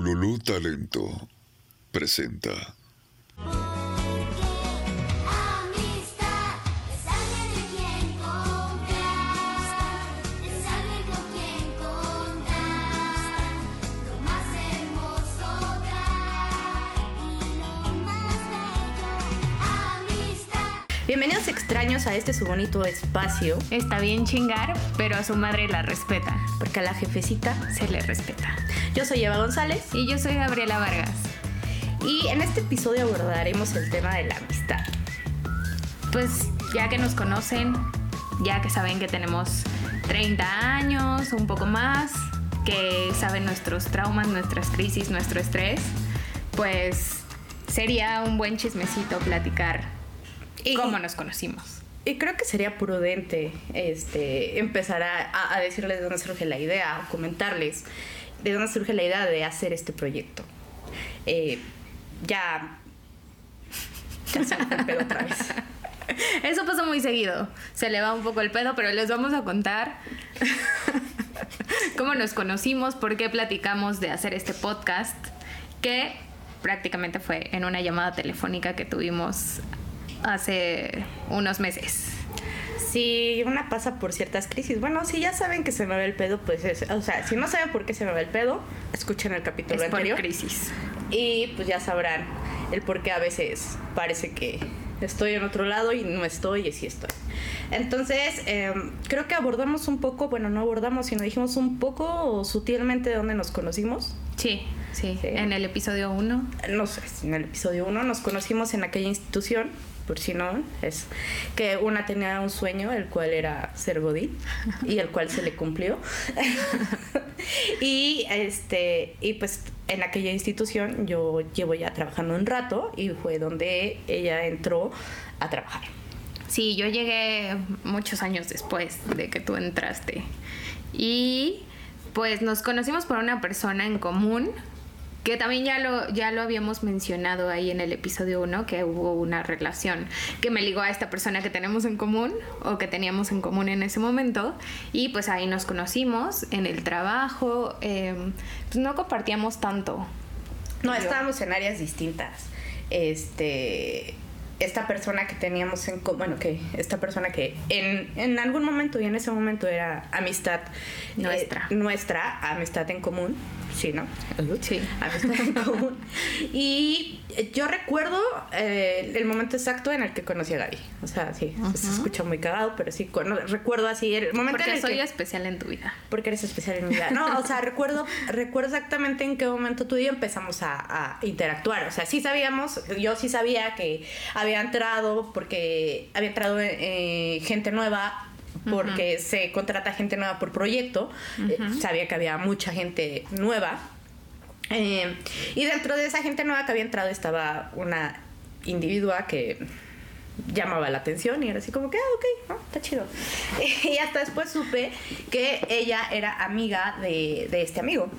Ululú Talento presenta. Bienvenidos extraños a este su bonito espacio, Está bien chingar, pero a su madre la respeta. porque a la jefecita, Se le respeta. yo soy Eva González Y yo soy Gabriela Vargas. y en este episodio abordaremos el tema de la amistad. Pues ya que nos conocen, ya que saben que tenemos 30 años, un poco más, que saben nuestros traumas, nuestras crisis, nuestro estrés, pues sería un buen chismecito platicar Y- cómo nos conocimos. Y creo que sería prudente este, empezar a, a- decirles de dónde surge la idea, o comentarles de dónde surge la idea de hacer este proyecto. Eh, ya. Ya se me el pedo otra vez. Eso pasa muy seguido. Se le va un poco el pedo, pero les vamos a contar cómo nos conocimos, por qué platicamos de hacer este podcast, que prácticamente fue en una llamada telefónica que tuvimos hace unos meses. Si una pasa por ciertas crisis, bueno, si ya saben que se me va el pedo, pues es, o sea, si no saben por qué se me va el pedo, escuchen el capítulo Es por anterior crisis. y pues ya sabrán el por qué a veces parece que estoy en otro lado y no estoy y sí estoy. Entonces, em, creo que abordamos un poco, bueno, no abordamos, sino dijimos un poco sutilmente de dónde nos conocimos. Sí, sí, Sí. En el episodio 1. no sé, en el episodio 1 nos conocimos en aquella institución, por si no, es que una tenía un sueño, el cual era ser Godín, y el cual se le cumplió. y este, y pues en aquella institución yo llevo ya trabajando un rato y fue donde ella entró a trabajar. Sí, yo llegué muchos años después de que tú entraste. Y pues nos conocimos por una persona en común, que también ya lo, ya lo habíamos mencionado ahí en el episodio 1, que hubo una relación que me ligó a esta persona que tenemos en común o que teníamos en común en ese momento. Y pues ahí nos conocimos en el trabajo, eh, pues no compartíamos tanto. No, Yo- estábamos en áreas distintas. Este, esta persona que teníamos en co- bueno, que esta persona que en, en algún momento y en ese momento era amistad eh, Nuestra. nuestra, amistad en común, sí, ¿no? Sí. Amistad en común. Y yo recuerdo eh, el momento exacto en el que conocí a Gaby. O sea, sí, se escucha muy cagado, pero sí, recuerdo así el momento en Porque el soy que especial en tu vida. porque eres especial en mi vida. No, o sea, recuerdo, recuerdo exactamente en qué momento tú y yo empezamos a, a interactuar. O sea, sí sabíamos, yo sí sabía que había entrado, porque había entrado eh, gente nueva, porque se contrata gente nueva por proyecto. Eh, sabía que había mucha gente nueva. Eh, y dentro de esa gente nueva que había entrado estaba una individua que llamaba la atención y era así como que, ah, ok, ¿no? está chido. Y hasta después supe que ella era amiga de, de este amigo.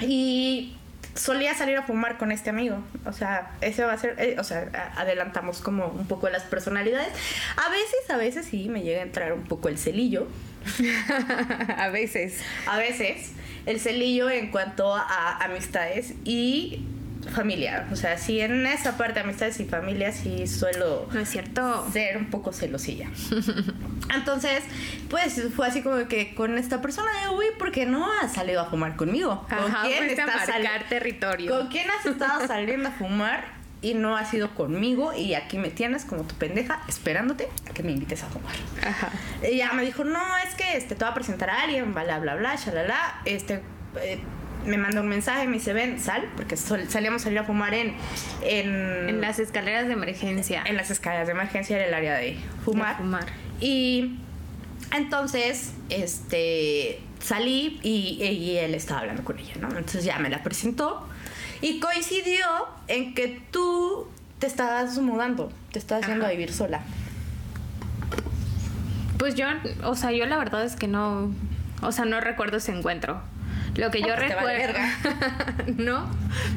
Y solía salir a fumar con este amigo. O sea, ese va a ser, eh, o sea, adelantamos como un poco las personalidades. A veces, a veces sí me llega a entrar un poco el celillo. a veces. A veces el celillo en cuanto a amistades y familia. O sea, sí en esa parte de amistades y familia sí suelo No es cierto. ser un poco celosilla. Entonces, pues fue así como que con esta persona, uy, ¿por qué no has salido a fumar conmigo? ¿Con Ajá, quién a estás sali- marcar territorio. ¿Con quién has estado saliendo a fumar? Y no has ido conmigo y aquí me tienes como tu pendeja esperándote a que me invites a fumar. Ajá. Ella me dijo, no, es que este, te voy a presentar a alguien, bla, bla, bla, shalala. Este, eh, me mandó un mensaje, me dice, ven, sal, porque sol- salíamos a salir a fumar en, en, En las escaleras de emergencia. en las escaleras de emergencia en el área de fumar. De fumar. Y entonces, este, salí y, y él estaba hablando con ella, ¿no? Entonces ya me la presentó y coincidió en que tú te estabas mudando, te estabas yendo a Ajá. vivir sola. Pues yo, o sea, yo la verdad es que no, o sea, no recuerdo ese encuentro. Lo que yo pues vale recuerdo, no,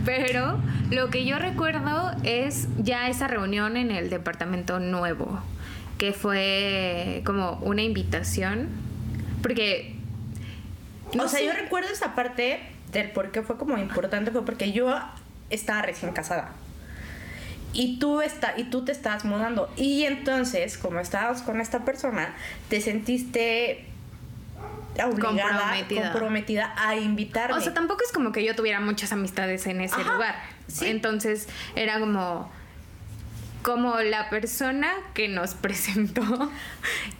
pero lo que yo recuerdo es ya esa reunión en el departamento nuevo, que fue como una invitación, porque o sea, yo recuerdo esa parte del por qué fue como importante fue porque yo estaba recién casada. Y tú, está, y tú te estabas mudando. Y entonces, como estabas con esta persona, te sentiste obligada, Comprometida. comprometida a invitarme. O sea, tampoco es como que yo tuviera muchas amistades en ese Ajá, lugar. sí. Entonces era como como la persona que nos presentó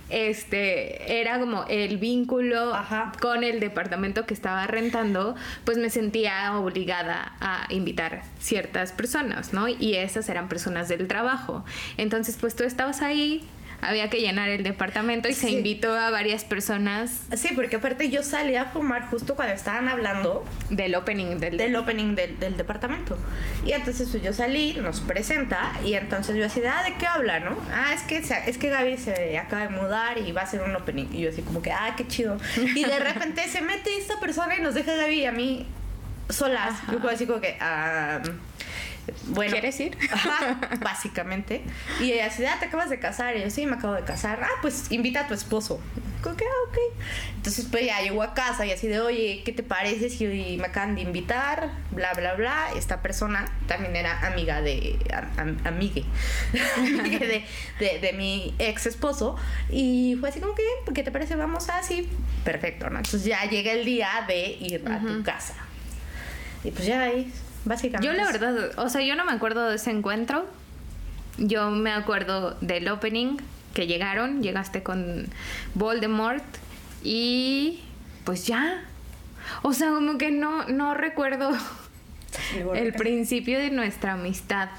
este era como el vínculo Ajá. con el departamento que estaba rentando, pues me sentía obligada a invitar ciertas personas, ¿no? Y esas eran personas del trabajo. Entonces, pues tú estabas ahí, había que llenar el departamento y se Sí. invitó a varias personas Sí, porque aparte yo salí a fumar justo cuando estaban hablando del opening del, del opening del, del departamento. Y entonces pues, yo salí, nos presenta y entonces yo así de, ah, ¿de qué habla, no? Ah, es que, se- es que Gaby se acaba de mudar y va a hacer un opening. Y yo así como que, ah, qué chido. Y de repente se mete esta persona y nos deja a Gaby y a mí solas. Yo así como que, ah, bueno. ¿Quieres ir? Ajá, básicamente. Y ella así, ah, te acabas de casar. Y yo, sí, me acabo de casar. Ah, pues invita a tu esposo. Como que, ah, ok. Entonces, pues ya llegó a casa y así de, oye, ¿qué te parece si me acaban de invitar? Bla, bla, bla. Esta persona también era amiga de, amigue, Amigue de, de, de mi ex esposo. Y fue así como que, ¿qué te parece? Vamos así. Perfecto, ¿no? Entonces ya llega el día de ir a tu casa. Y pues ya ahí, básicamente. Yo la verdad, o sea, yo no me acuerdo de ese encuentro. Yo me acuerdo del opening que llegaron, llegaste con Voldemort y pues ya. O sea, como que no no recuerdo el principio de nuestra amistad.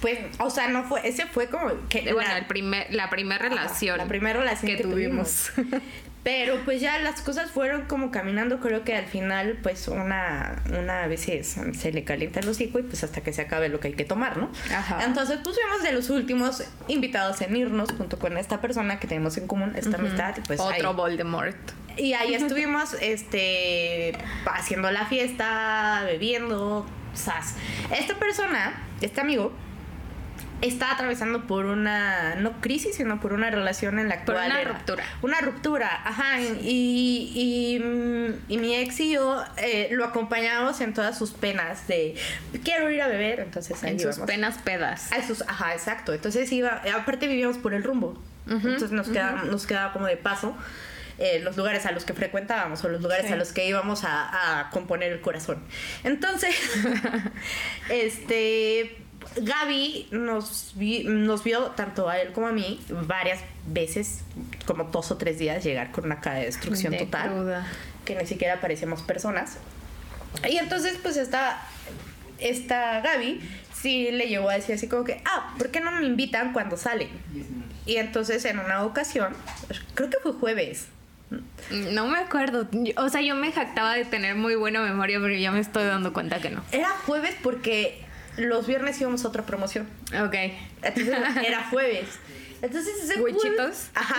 Pues, o sea, no fue, ese fue como que Bueno, la- el primer, la primera relación. la primera relación que que, tuvimos. tuvimos. Pero pues ya las cosas fueron como caminando, creo que al final pues una, una a veces se le calienta el hocico y pues hasta que se acabe lo que hay que tomar, ¿no? Ajá. Entonces pues fuimos de los últimos invitados en irnos junto con esta persona que tenemos en común, esta amistad, y, pues Otro ahí- Voldemort. y ahí estuvimos este haciendo la fiesta, bebiendo, sas. Esta persona, este amigo, está atravesando por una no crisis, sino por una relación en la Por cual una era- ruptura. Una ruptura, ajá. Y, y, y mi ex y yo eh, lo acompañamos en todas sus penas de quiero ir a beber, entonces ahí En sus íbamos. penas pedas. A sus- ajá, exacto. Entonces iba, aparte vivíamos por el rumbo. Entonces nos quedaba, nos quedaba como de paso eh, los lugares a los que frecuentábamos o los lugares Sí. a los que íbamos a, a componer el corazón. Entonces, este Gaby nos, vi- nos vio tanto a él como a mí varias veces, como dos o tres días, llegar con una cara de destrucción De total. cruda. Que ni siquiera parecíamos personas. Y entonces, pues esta, esta Gaby sí le llegó a decir así como que, ah, ¿por qué no me invitan cuando salen? Y entonces en una ocasión, creo que fue jueves. No me acuerdo. O sea, yo me jactaba de tener muy buena memoria, pero ya me estoy dando cuenta que no. Era jueves porque los viernes íbamos a otra promoción. Ok. Entonces era jueves. Entonces ese jueves- Huichitos. Ajá.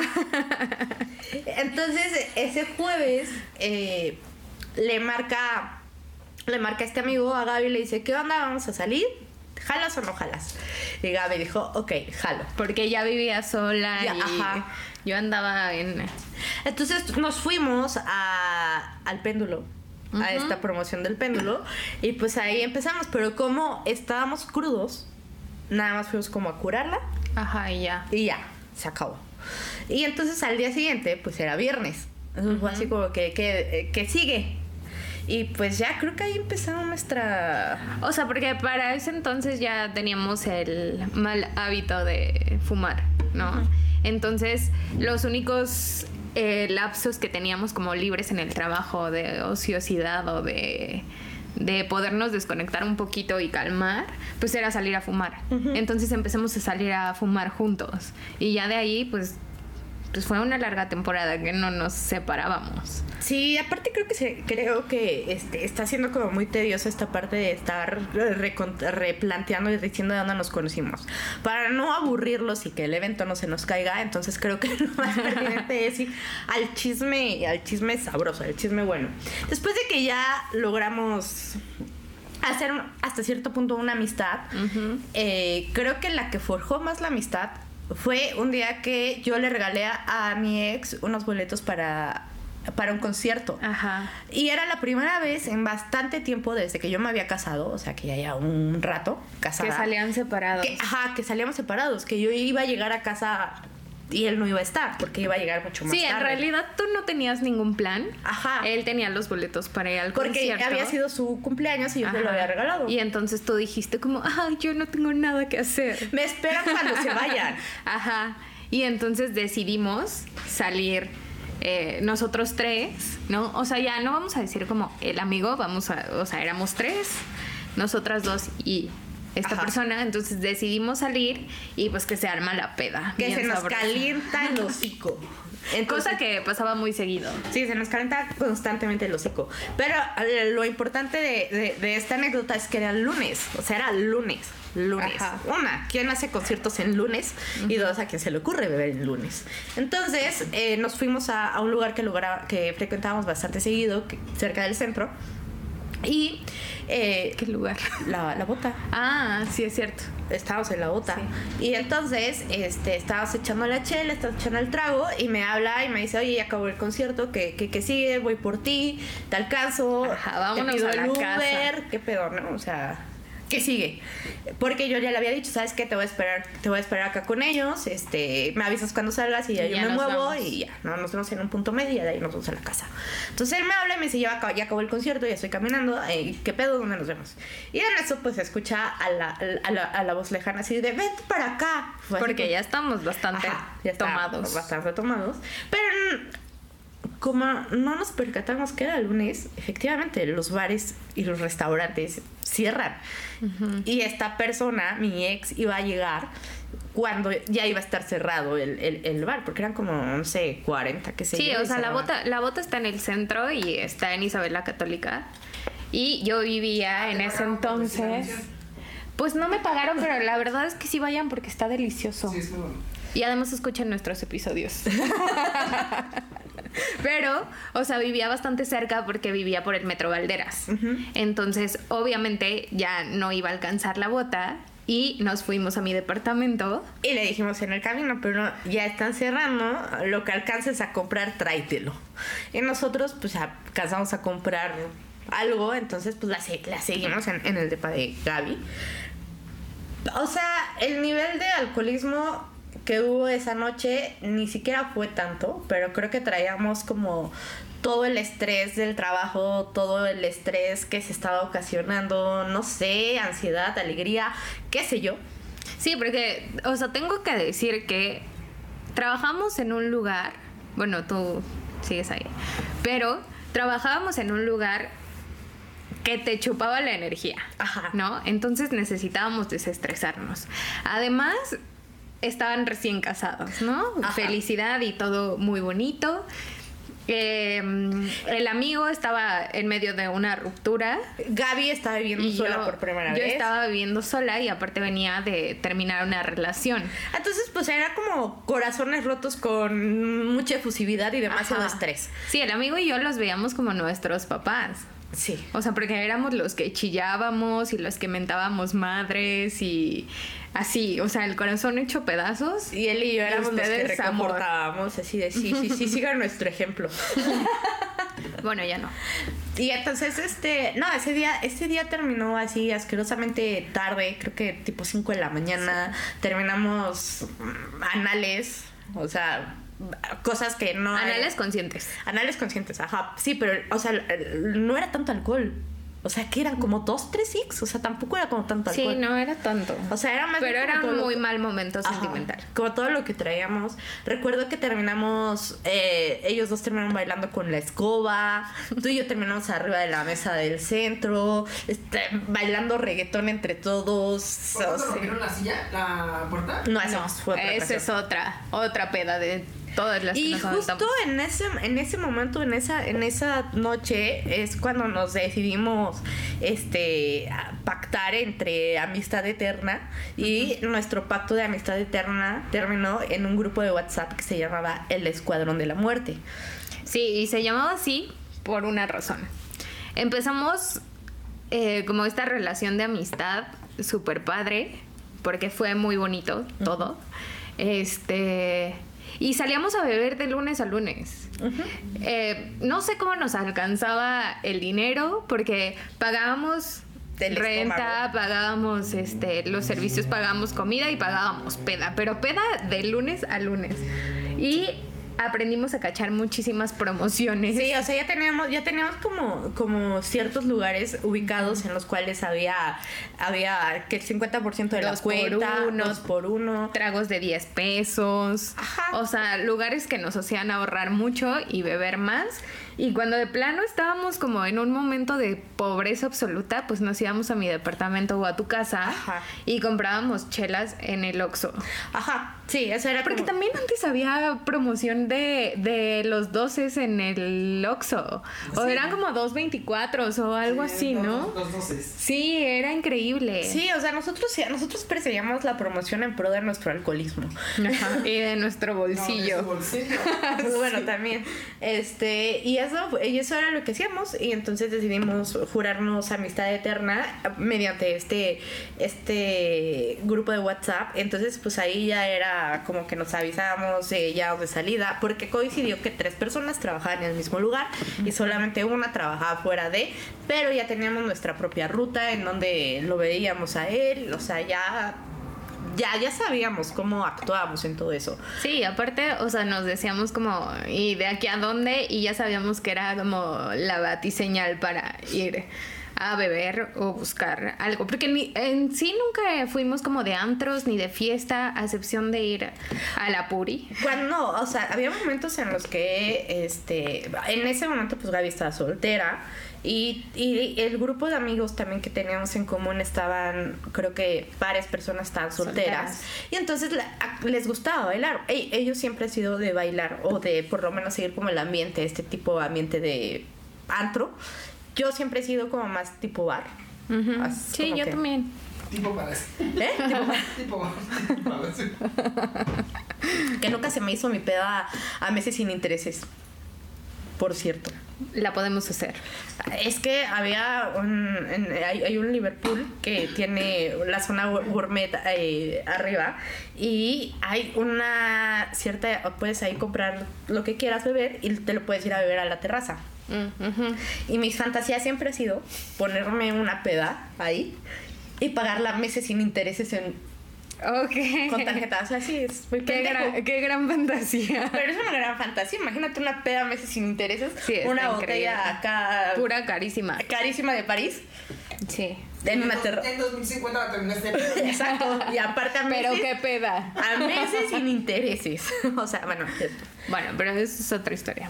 Entonces ese jueves eh, le marca le marca este amigo a Gaby y le dice, ¿qué onda? ¿Vamos a salir? ¿Jalas o no jalas? Y Gaby dijo, ok, jalo. Porque ella vivía sola Ya, y ajá. yo andaba en... Entonces nos fuimos a, al péndulo, a esta promoción del péndulo, y pues ahí empezamos, pero como estábamos crudos, nada más fuimos como a curarla Ajá, y ya. y ya, se acabó. Y entonces al día siguiente, pues era viernes. Entonces fue así como que, que, que sigue. Y pues ya creo que ahí empezó nuestra... O sea, porque para ese entonces ya teníamos el mal hábito de fumar, ¿no? Entonces, los únicos eh, lapsos que teníamos como libres en el trabajo de ociosidad o de, de podernos desconectar un poquito y calmar, pues era salir a fumar. Entonces empezamos a salir a fumar juntos. Y ya de ahí, pues, pues fue una larga temporada que no nos separábamos. Sí, aparte creo que se, creo que este, está siendo como muy tediosa esta parte de estar replanteando y diciendo de dónde nos conocimos. Para no aburrirlos y que el evento no se nos caiga, entonces creo que lo más pertinente es ir al chisme, al chisme sabroso, al chisme bueno. Después de que ya logramos hacer un- hasta cierto punto una amistad, eh, creo que la que forjó más la amistad fue un día que yo le regalé a, a mi ex unos boletos para para un concierto. Ajá. Y era la primera vez en bastante tiempo desde que yo me había casado, o sea, que ya ya un rato casada. Que salían separados. Que- ajá, que salíamos separados, que yo iba a llegar a casa y él no iba a estar, porque iba a llegar mucho más Sí, en tarde. realidad tú no tenías ningún plan. Ajá. Él tenía los boletos para ir al Porque concierto. había sido su cumpleaños y yo se lo había regalado. Y entonces tú dijiste como, ah, yo no tengo nada que hacer. Me esperan cuando se vayan. Ajá. Y entonces decidimos salir eh, nosotros tres, ¿no? O sea, ya no vamos a decir como el amigo, vamos a, o sea, éramos tres, nosotras dos y esta Ajá. persona, entonces decidimos salir y pues que se arma la peda. Que se nos sabrosa. calienta el hocico. Entonces- Cosa que pasaba muy seguido. Sí, se nos calienta constantemente el hocico. Pero eh, lo importante de, de- de esta anécdota es que era lunes. O sea, era lunes. Lunes. Ajá. Una, ¿quién hace conciertos en lunes? Y dos, ¿a quién se le ocurre beber en lunes? Entonces, eh, nos fuimos a, a un lugar que, lugar que frecuentábamos bastante seguido, que- cerca del centro. Y eh, ¿Qué lugar? la, la bota. Ah, sí, es cierto. estábamos en la bota. Y entonces, este, estábamos echando la chela, estábamos echando el trago, y me habla y me dice, oye, ya acabó el concierto, que, que, que sigue, voy por ti, te alcanzo, Ajá, vámonos te pido a la Uber, casa. qué pedo, ¿no? O sea, ¿qué sigue? Porque yo ya le había dicho, ¿sabes qué? Te voy a esperar, te voy a esperar acá con ellos, este, me avisas cuando salgas y ya Y yo ya me muevo vamos. y ya, ¿no? Nos vemos en un punto medio y de ahí nos vamos a la casa. Entonces él me habla y me dice, ya acabó, ya acabó el concierto, ya estoy caminando, ¿qué pedo? ¿Dónde nos vemos? Y en eso pues se escucha a la, a la, a la voz lejana así de, vente para acá. Porque como- ya estamos bastante Ajá, ya tomados. Bastante tomados. Pero como no nos percatamos que era lunes, efectivamente los bares y los restaurantes cierran. Y esta persona, mi ex, iba a llegar cuando ya iba a estar cerrado el, el- el bar, porque eran como, no sé, 40, que sé Sí, o sea, la bota, la bota está en el centro y está en Isabel la Católica. Y yo vivía en ese entonces. Pues no me pagaron, pero la verdad es que sí vayan porque está delicioso. Sí, es muy bueno. Y además escuchen nuestros episodios. Pero, o sea, vivía bastante cerca porque vivía por el Metro Valderas. Entonces, obviamente, ya no iba a alcanzar la bota y nos fuimos a mi departamento. Y le dijimos en el camino, pero no, ya están cerrando, lo que alcances a comprar, tráetelo. Y nosotros, pues, alcanzamos a comprar algo, entonces, pues, la seguimos en, en el depa de Gaby. O sea, el nivel de alcoholismo que hubo esa noche ni siquiera fue tanto, pero creo que traíamos como todo el estrés del trabajo, todo el estrés que se estaba ocasionando, no sé, ansiedad, alegría, qué sé yo. Sí, porque, o sea, tengo que decir que trabajamos en un lugar, bueno, tú sigues ahí, pero trabajábamos en un lugar que te chupaba la energía, Ajá. ¿no? Entonces necesitábamos desestresarnos. Además, estaban recién casados, ¿no? Ajá. Felicidad y todo muy bonito. Eh, el amigo estaba en medio de una ruptura Gaby estaba viviendo sola yo, por primera yo vez. estaba viviendo sola y aparte venía de terminar una relación. Entonces, pues era como corazones rotos con mucha efusividad y demasiado Ajá. estrés. Sí, el amigo y yo los veíamos como nuestros papás. Sí. O sea, porque éramos los que chillábamos y los que mentábamos madres y así, o sea, el corazón hecho pedazos. Y él y yo éramos los que ustedes, amor. reconfortábamos, así de sí, sí, sí, sigan nuestro ejemplo. Bueno, ya no. Y entonces, este, no, ese día, ese día terminó así asquerosamente tarde, creo que tipo 5 de la mañana. Terminamos mm, anales, o sea, cosas que no. Anales conscientes. Anales conscientes, ajá. Sí, pero, o sea, no era tanto alcohol. O sea, que eran como dos, tres six. O sea, tampoco era como tanto Sí, alcohol. no era tanto. O sea, era más Pero bien era un muy que- mal momento Ajá, sentimental. Como todo lo que traíamos. Recuerdo que terminamos, eh, ellos dos terminaron bailando con la escoba. Tú y yo terminamos arriba de la mesa del centro. este, bailando reggaetón entre todos. ¿Por o cuándo sea, rompieron la silla? ¿La puerta? no, esa No, fue otra esa ocasión. es otra, otra peda de todas las que Y nos justo aventamos. en ese, en ese momento, en esa, en esa noche, es cuando nos decidimos este pactar entre amistad eterna. Y nuestro pacto de amistad eterna terminó en un grupo de WhatsApp que se llamaba El Escuadrón de la Muerte. Sí, y se llamaba así por una razón. Empezamos eh, como esta relación de amistad súper padre, porque fue muy bonito todo. Este. Y salíamos a beber de lunes a lunes. Eh, no sé cómo nos alcanzaba el dinero porque pagábamos Del renta, estómago. pagábamos este, los servicios, pagábamos comida y pagábamos peda, pero peda de lunes a lunes. Y aprendimos a cachar muchísimas promociones. Sí, o sea, ya teníamos, ya teníamos como, como ciertos lugares ubicados en los cuales había, había que el 50% de la Dos por cuenta, uno. dos por uno. tragos de 10 pesos. Ajá. O sea, lugares que nos hacían ahorrar mucho y beber más. Y cuando de plano estábamos como en un momento de pobreza absoluta, pues nos íbamos a mi departamento o a tu casa Ajá. y comprábamos chelas en el Oxxo. Ajá, sí, eso era Porque como- también antes había promoción de, de los 12 en el Oxxo. O Sí. eran como 2.24 o algo así, ¿no? Los doces. Sí, era increíble. Sí, o sea, nosotros, nosotros perseguíamos la promoción en pro de nuestro alcoholismo. Ajá, Y de nuestro No, de bolsillo. su bolsillo. bueno, también. Este, y eso, y eso era lo que hacíamos. Y entonces decidimos jurarnos amistad eterna mediante este, este grupo de WhatsApp. Entonces, pues ahí ya era como que nos avisábamos eh, ya de salida, porque coincidió que tres personas trabajaban en el mismo lugar y solamente una trabajaba fuera de, pero ya teníamos nuestra propia ruta en donde lo veíamos a él, o sea, ya. Ya, ya sabíamos cómo actuábamos en todo eso. Sí, aparte, o sea, nos decíamos como, ¿y de aquí a dónde? Y ya sabíamos que era como la batiseñal para ir a beber o buscar algo. Porque ni- en sí nunca fuimos como de antros ni de fiesta, a excepción de ir a la Puri. Cuando no, o sea, había momentos en los que, este, en ese momento pues Gaby estaba soltera y, y el grupo de amigos también que teníamos en común estaban, creo que varias personas estaban solteras, Solteras. y entonces la- a- les gustaba bailar. Ey, ellos siempre han sido de bailar o de por lo menos seguir como el ambiente, este tipo de ambiente de antro. Yo siempre he sido como más tipo bar. Ujú. Así Sí, como yo que- también. Tipo para eso. ¿Eh? Tipo- Tipo, eso. que nunca se me hizo mi peda a meses sin intereses. Por cierto. La podemos hacer. Es que había un, en- hay, hay un Liverpool que tiene la zona gourmet eh, arriba y hay una cierta, puedes ahí comprar lo que quieras beber y te lo puedes ir a beber a la terraza. Mm. Y mi fantasía siempre ha sido ponerme una peda ahí y pagarla meses sin intereses en, Ok. con tarjeta. O sea, sí, es muy Qué gran, qué gran fantasía. Pero es una gran fantasía. Imagínate una peda meses sin intereses. Sí, una increíble. botella acá Pura carísima. carísima de París Sí. en una. En 2050 la terminaste. Exacto. Y aparte a meses, Pero qué peda. a meses sin intereses. o sea, bueno. Bueno, pero eso es otra historia.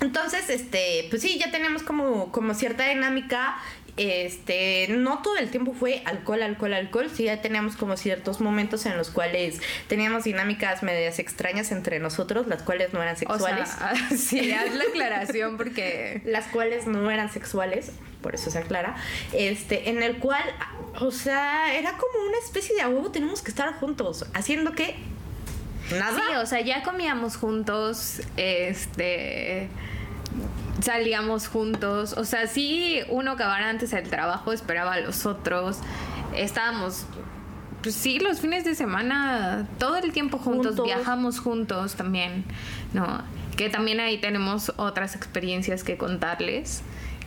Entonces, este, pues sí, ya tenemos como, como cierta dinámica. Este, no todo el tiempo fue alcohol, alcohol, alcohol. Sí, ya teníamos como ciertos momentos en los cuales teníamos dinámicas medias extrañas entre nosotros, las cuales no eran O sexuales. sea, sí, haz la aclaración porque las cuales no eran sexuales, por eso se aclara, este, en el cual, o sea, era como una especie de a huevo, tenemos que estar juntos, haciendo que nada. Sí, o sea, ya comíamos juntos, este salíamos juntos, o sea, sí uno acabara antes el trabajo, esperaba a los otros, estábamos pues sí, los fines de semana todo el tiempo juntos, Juntos. viajamos juntos también, ¿no? Que también ahí tenemos otras experiencias que contarles,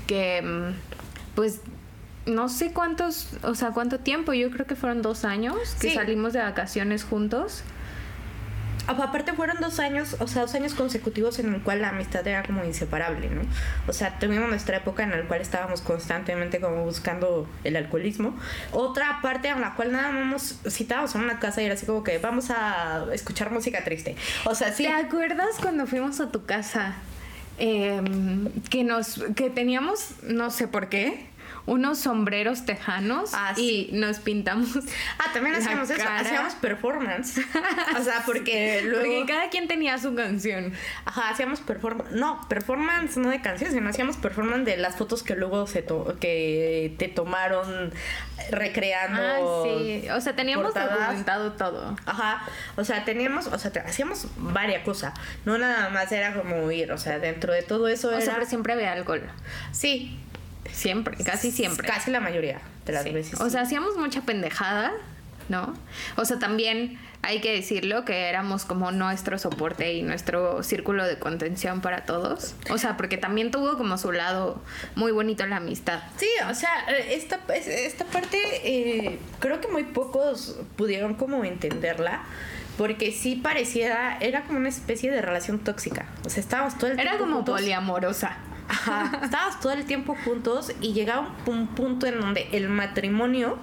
que mm, pues no sé cuántos, o sea, cuánto tiempo, yo creo que fueron dos años que Sí. salimos de vacaciones juntos. A- Aparte fueron dos años, o sea, dos años consecutivos en el cual la amistad era como inseparable, ¿no? O sea, tuvimos nuestra época en la cual estábamos constantemente como buscando el alcoholismo. Otra parte en la cual nada más citábamos en una casa y era así como que vamos a escuchar música triste. O sea, sí. ¿Te acuerdas cuando fuimos a tu casa? Em, que nos que teníamos, no sé por qué, unos sombreros tejanos Ah, y nos pintamos. Ah, también hacíamos eso, hacíamos performance. o sea, porque luego... Porque cada quien tenía su canción. Ajá, hacíamos performance. No, performance no de canciones, sino hacíamos performance de las fotos que luego se to- que te tomaron recreando. Ah, sí. O sea, teníamos portadas. documentado todo. Ajá, o sea, teníamos, o sea, hacíamos varias cosas. No nada más era como ir, o sea, dentro de todo eso O era. sea, pero siempre había alcohol. sí, Siempre, casi siempre. Casi la mayoría de las Sí. veces. O sea, hacíamos mucha pendejada, ¿no? O sea, también hay que decirlo que éramos como nuestro soporte y nuestro círculo de contención para todos. O sea, porque también tuvo como su lado muy bonito la amistad. Sí, o sea, eh, esta, es- esta parte eh, creo que muy pocos pudieron como entenderla. Porque sí pareciera, era como una especie de relación tóxica. O sea, estábamos todo el Era tiempo como juntos. poliamorosa. Ajá, estábamos todo el tiempo juntos y llegaba un, un punto en donde el matrimonio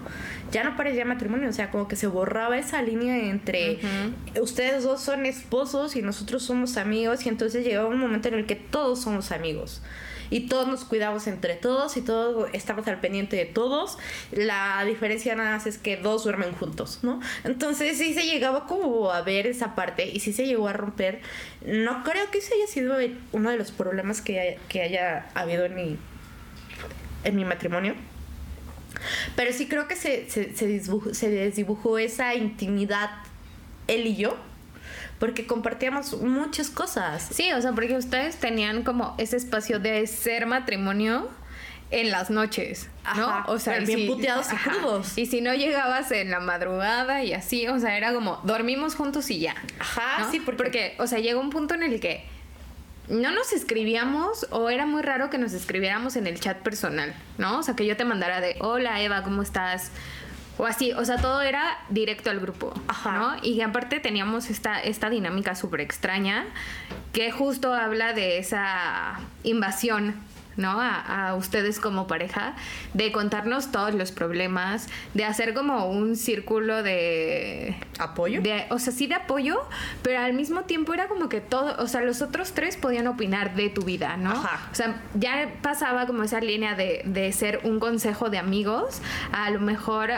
ya no parecía matrimonio, o sea, como que se borraba esa línea entre ustedes dos son esposos y nosotros somos amigos y entonces llegaba un momento en el que todos somos amigos. Y todos nos cuidamos entre todos y todos estamos al pendiente de todos. La diferencia nada más es que dos duermen juntos, ¿no? Entonces sí se llegaba como a ver esa parte y sí se llegó a romper. No creo que ese haya sido uno de los problemas que, hay- que haya habido en mi, en mi matrimonio. Pero sí creo que se, se, se, disbu- se desdibujó esa intimidad él y yo. Porque compartíamos muchas cosas. Sí, o sea, porque ustedes tenían como ese espacio de ser matrimonio en las noches, ¿no? Ajá, pero bien puteados y crudos. Y si no llegabas en la madrugada y así, o sea, era como dormimos juntos y ya. Ajá, ¿no? sí, porque- porque, o sea, llegó un punto en el que no nos escribíamos o era muy raro que nos escribiéramos en el chat personal, ¿no? O sea, que yo te mandara de, hola Eva, ¿cómo estás? O así, o sea, todo era directo al grupo, Ajá. ¿no? Y aparte teníamos esta, esta dinámica súper extraña que justo habla de esa invasión, ¿no? A, a ustedes como pareja, de contarnos todos los problemas, de hacer como un círculo de... ¿Apoyo? De, o sea, sí de apoyo, pero al mismo tiempo era como que todo, o sea, los otros tres podían opinar de tu vida, ¿no? Ajá. O sea, ya pasaba como esa línea de, de ser un consejo de amigos a, a lo mejor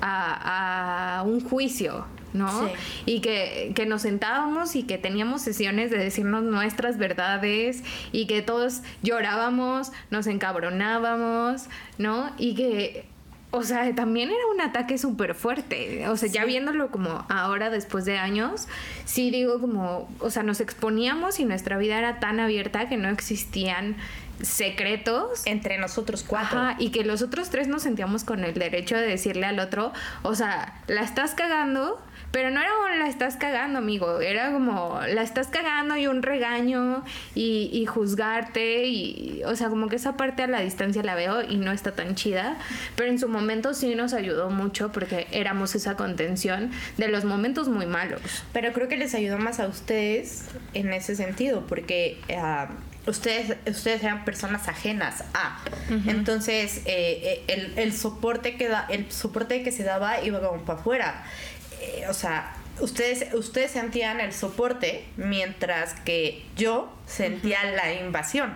a, a un juicio, ¿no? Sí. Y que, que nos sentábamos y que teníamos sesiones de decirnos nuestras verdades y que todos llorábamos, nos encabronábamos, ¿no? Y que, o sea, también era un ataque súper fuerte. O sea, ya viéndolo como ahora después de años, sí digo como, o sea, nos exponíamos y nuestra vida era tan abierta que no existían secretos Entre nosotros cuatro. Ajá, y que los otros tres nos sentíamos con el derecho de decirle al otro, o sea, la estás cagando, pero no era un la estás cagando, amigo, era como la estás cagando y un regaño y, y juzgarte y, o sea, como que esa parte a la distancia la veo y no está tan chida, pero en su momento sí nos ayudó mucho porque éramos esa contención de los momentos muy malos. Pero creo que les ayudó más a ustedes en ese sentido, porque ah, ustedes, ustedes eran personas ajenas a. Entonces, eh, eh, el, el soporte que da, el soporte que se daba iba como para afuera. Eh, o sea, ustedes, ustedes sentían el soporte, mientras que yo sentía la invasión.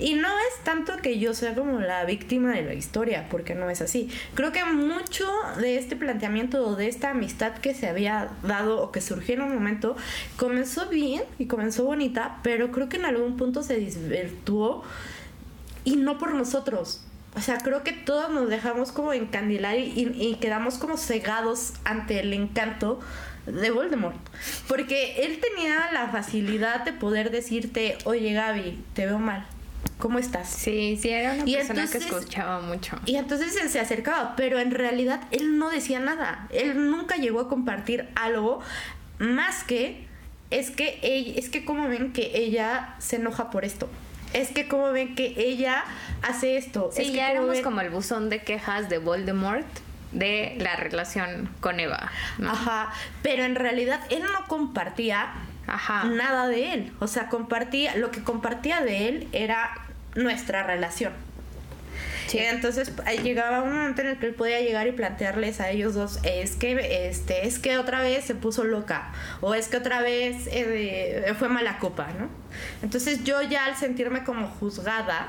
Y no es tanto que yo sea como la víctima de la historia, porque no es así. Creo que mucho de este planteamiento o de esta amistad que se había dado o que surgió en un momento comenzó bien y comenzó bonita, pero creo que en algún punto se desvirtuó y no por nosotros. O sea, creo que todos nos dejamos como encandilar y, y- quedamos como cegados ante el encanto de Voldemort. Porque él tenía la facilidad de poder decirte, oye Gaby, te veo mal. ¿Cómo estás? Sí, sí, era una Y persona que escuchaba mucho. Y entonces él se acercaba, pero en realidad él no decía nada. Él nunca llegó a compartir algo más que es que ella, es que como ven que ella se enoja por esto. Es que como ven que ella hace esto. Sí, es que ya éramos ven- como el buzón de quejas de Voldemort de la relación con Eva. ¿no? Ajá, pero en realidad él no compartía Ajá. nada de él. O sea, compartía, lo que compartía de él era nuestra relación. Sí. Entonces llegaba un momento en el que él podía llegar y plantearles a ellos dos, es que este, es que otra vez se puso loca, o es que otra vez eh, fue mala copa, ¿no? Entonces yo ya al sentirme como juzgada,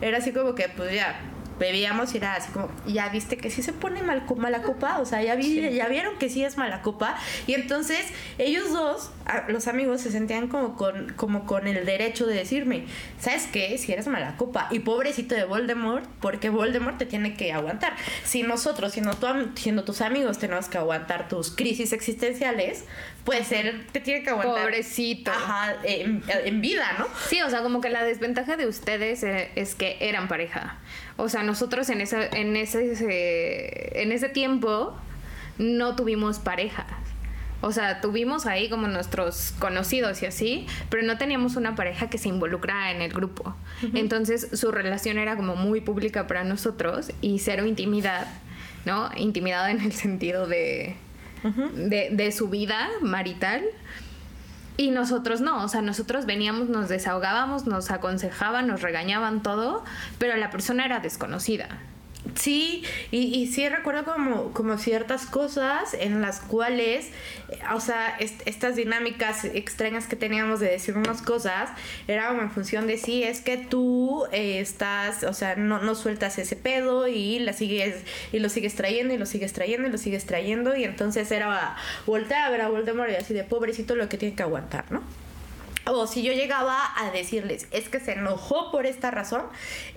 era así como que pues ya bebíamos y era así como, ya viste que sí se pone mal, mala copa, o sea, ya, vi, ya vieron que sí es mala copa, y entonces ellos dos, los amigos, se sentían como con, como con el derecho de decirme, ¿sabes qué? Si eres mala copa, y pobrecito de Voldemort, porque Voldemort te tiene que aguantar. Si nosotros, si no tu siendo tus amigos, tenemos que aguantar tus crisis existenciales, pues él te tiene que aguantar. Pobrecito. Ajá, en, en vida, ¿no? Sí, o sea, como que la desventaja de ustedes eh, es que eran pareja. O sea, nosotros en ese, en ese, ese- en ese tiempo no tuvimos pareja. O sea, tuvimos ahí como nuestros conocidos y así, pero no teníamos una pareja que se involucrara en el grupo. Entonces su relación era como muy pública para nosotros y cero intimidad, ¿no? Intimidad en el sentido de, de, de su vida marital. Y nosotros no, o sea, nosotros veníamos, nos desahogábamos, nos aconsejaban, nos regañaban todo, pero la persona era desconocida. Sí, y, y sí recuerdo como, como ciertas cosas en las cuales, o sea, est- estas dinámicas extrañas que teníamos de decir unas cosas, era como en función de sí, es que tú eh, estás, o sea, no, no sueltas ese pedo y la sigues, y lo sigues trayendo, y lo sigues trayendo, y lo sigues trayendo, y entonces era voltear a ver a Voldemort y así de pobrecito lo que tiene que aguantar, ¿no? O si yo llegaba a decirles, es que se enojó por esta razón,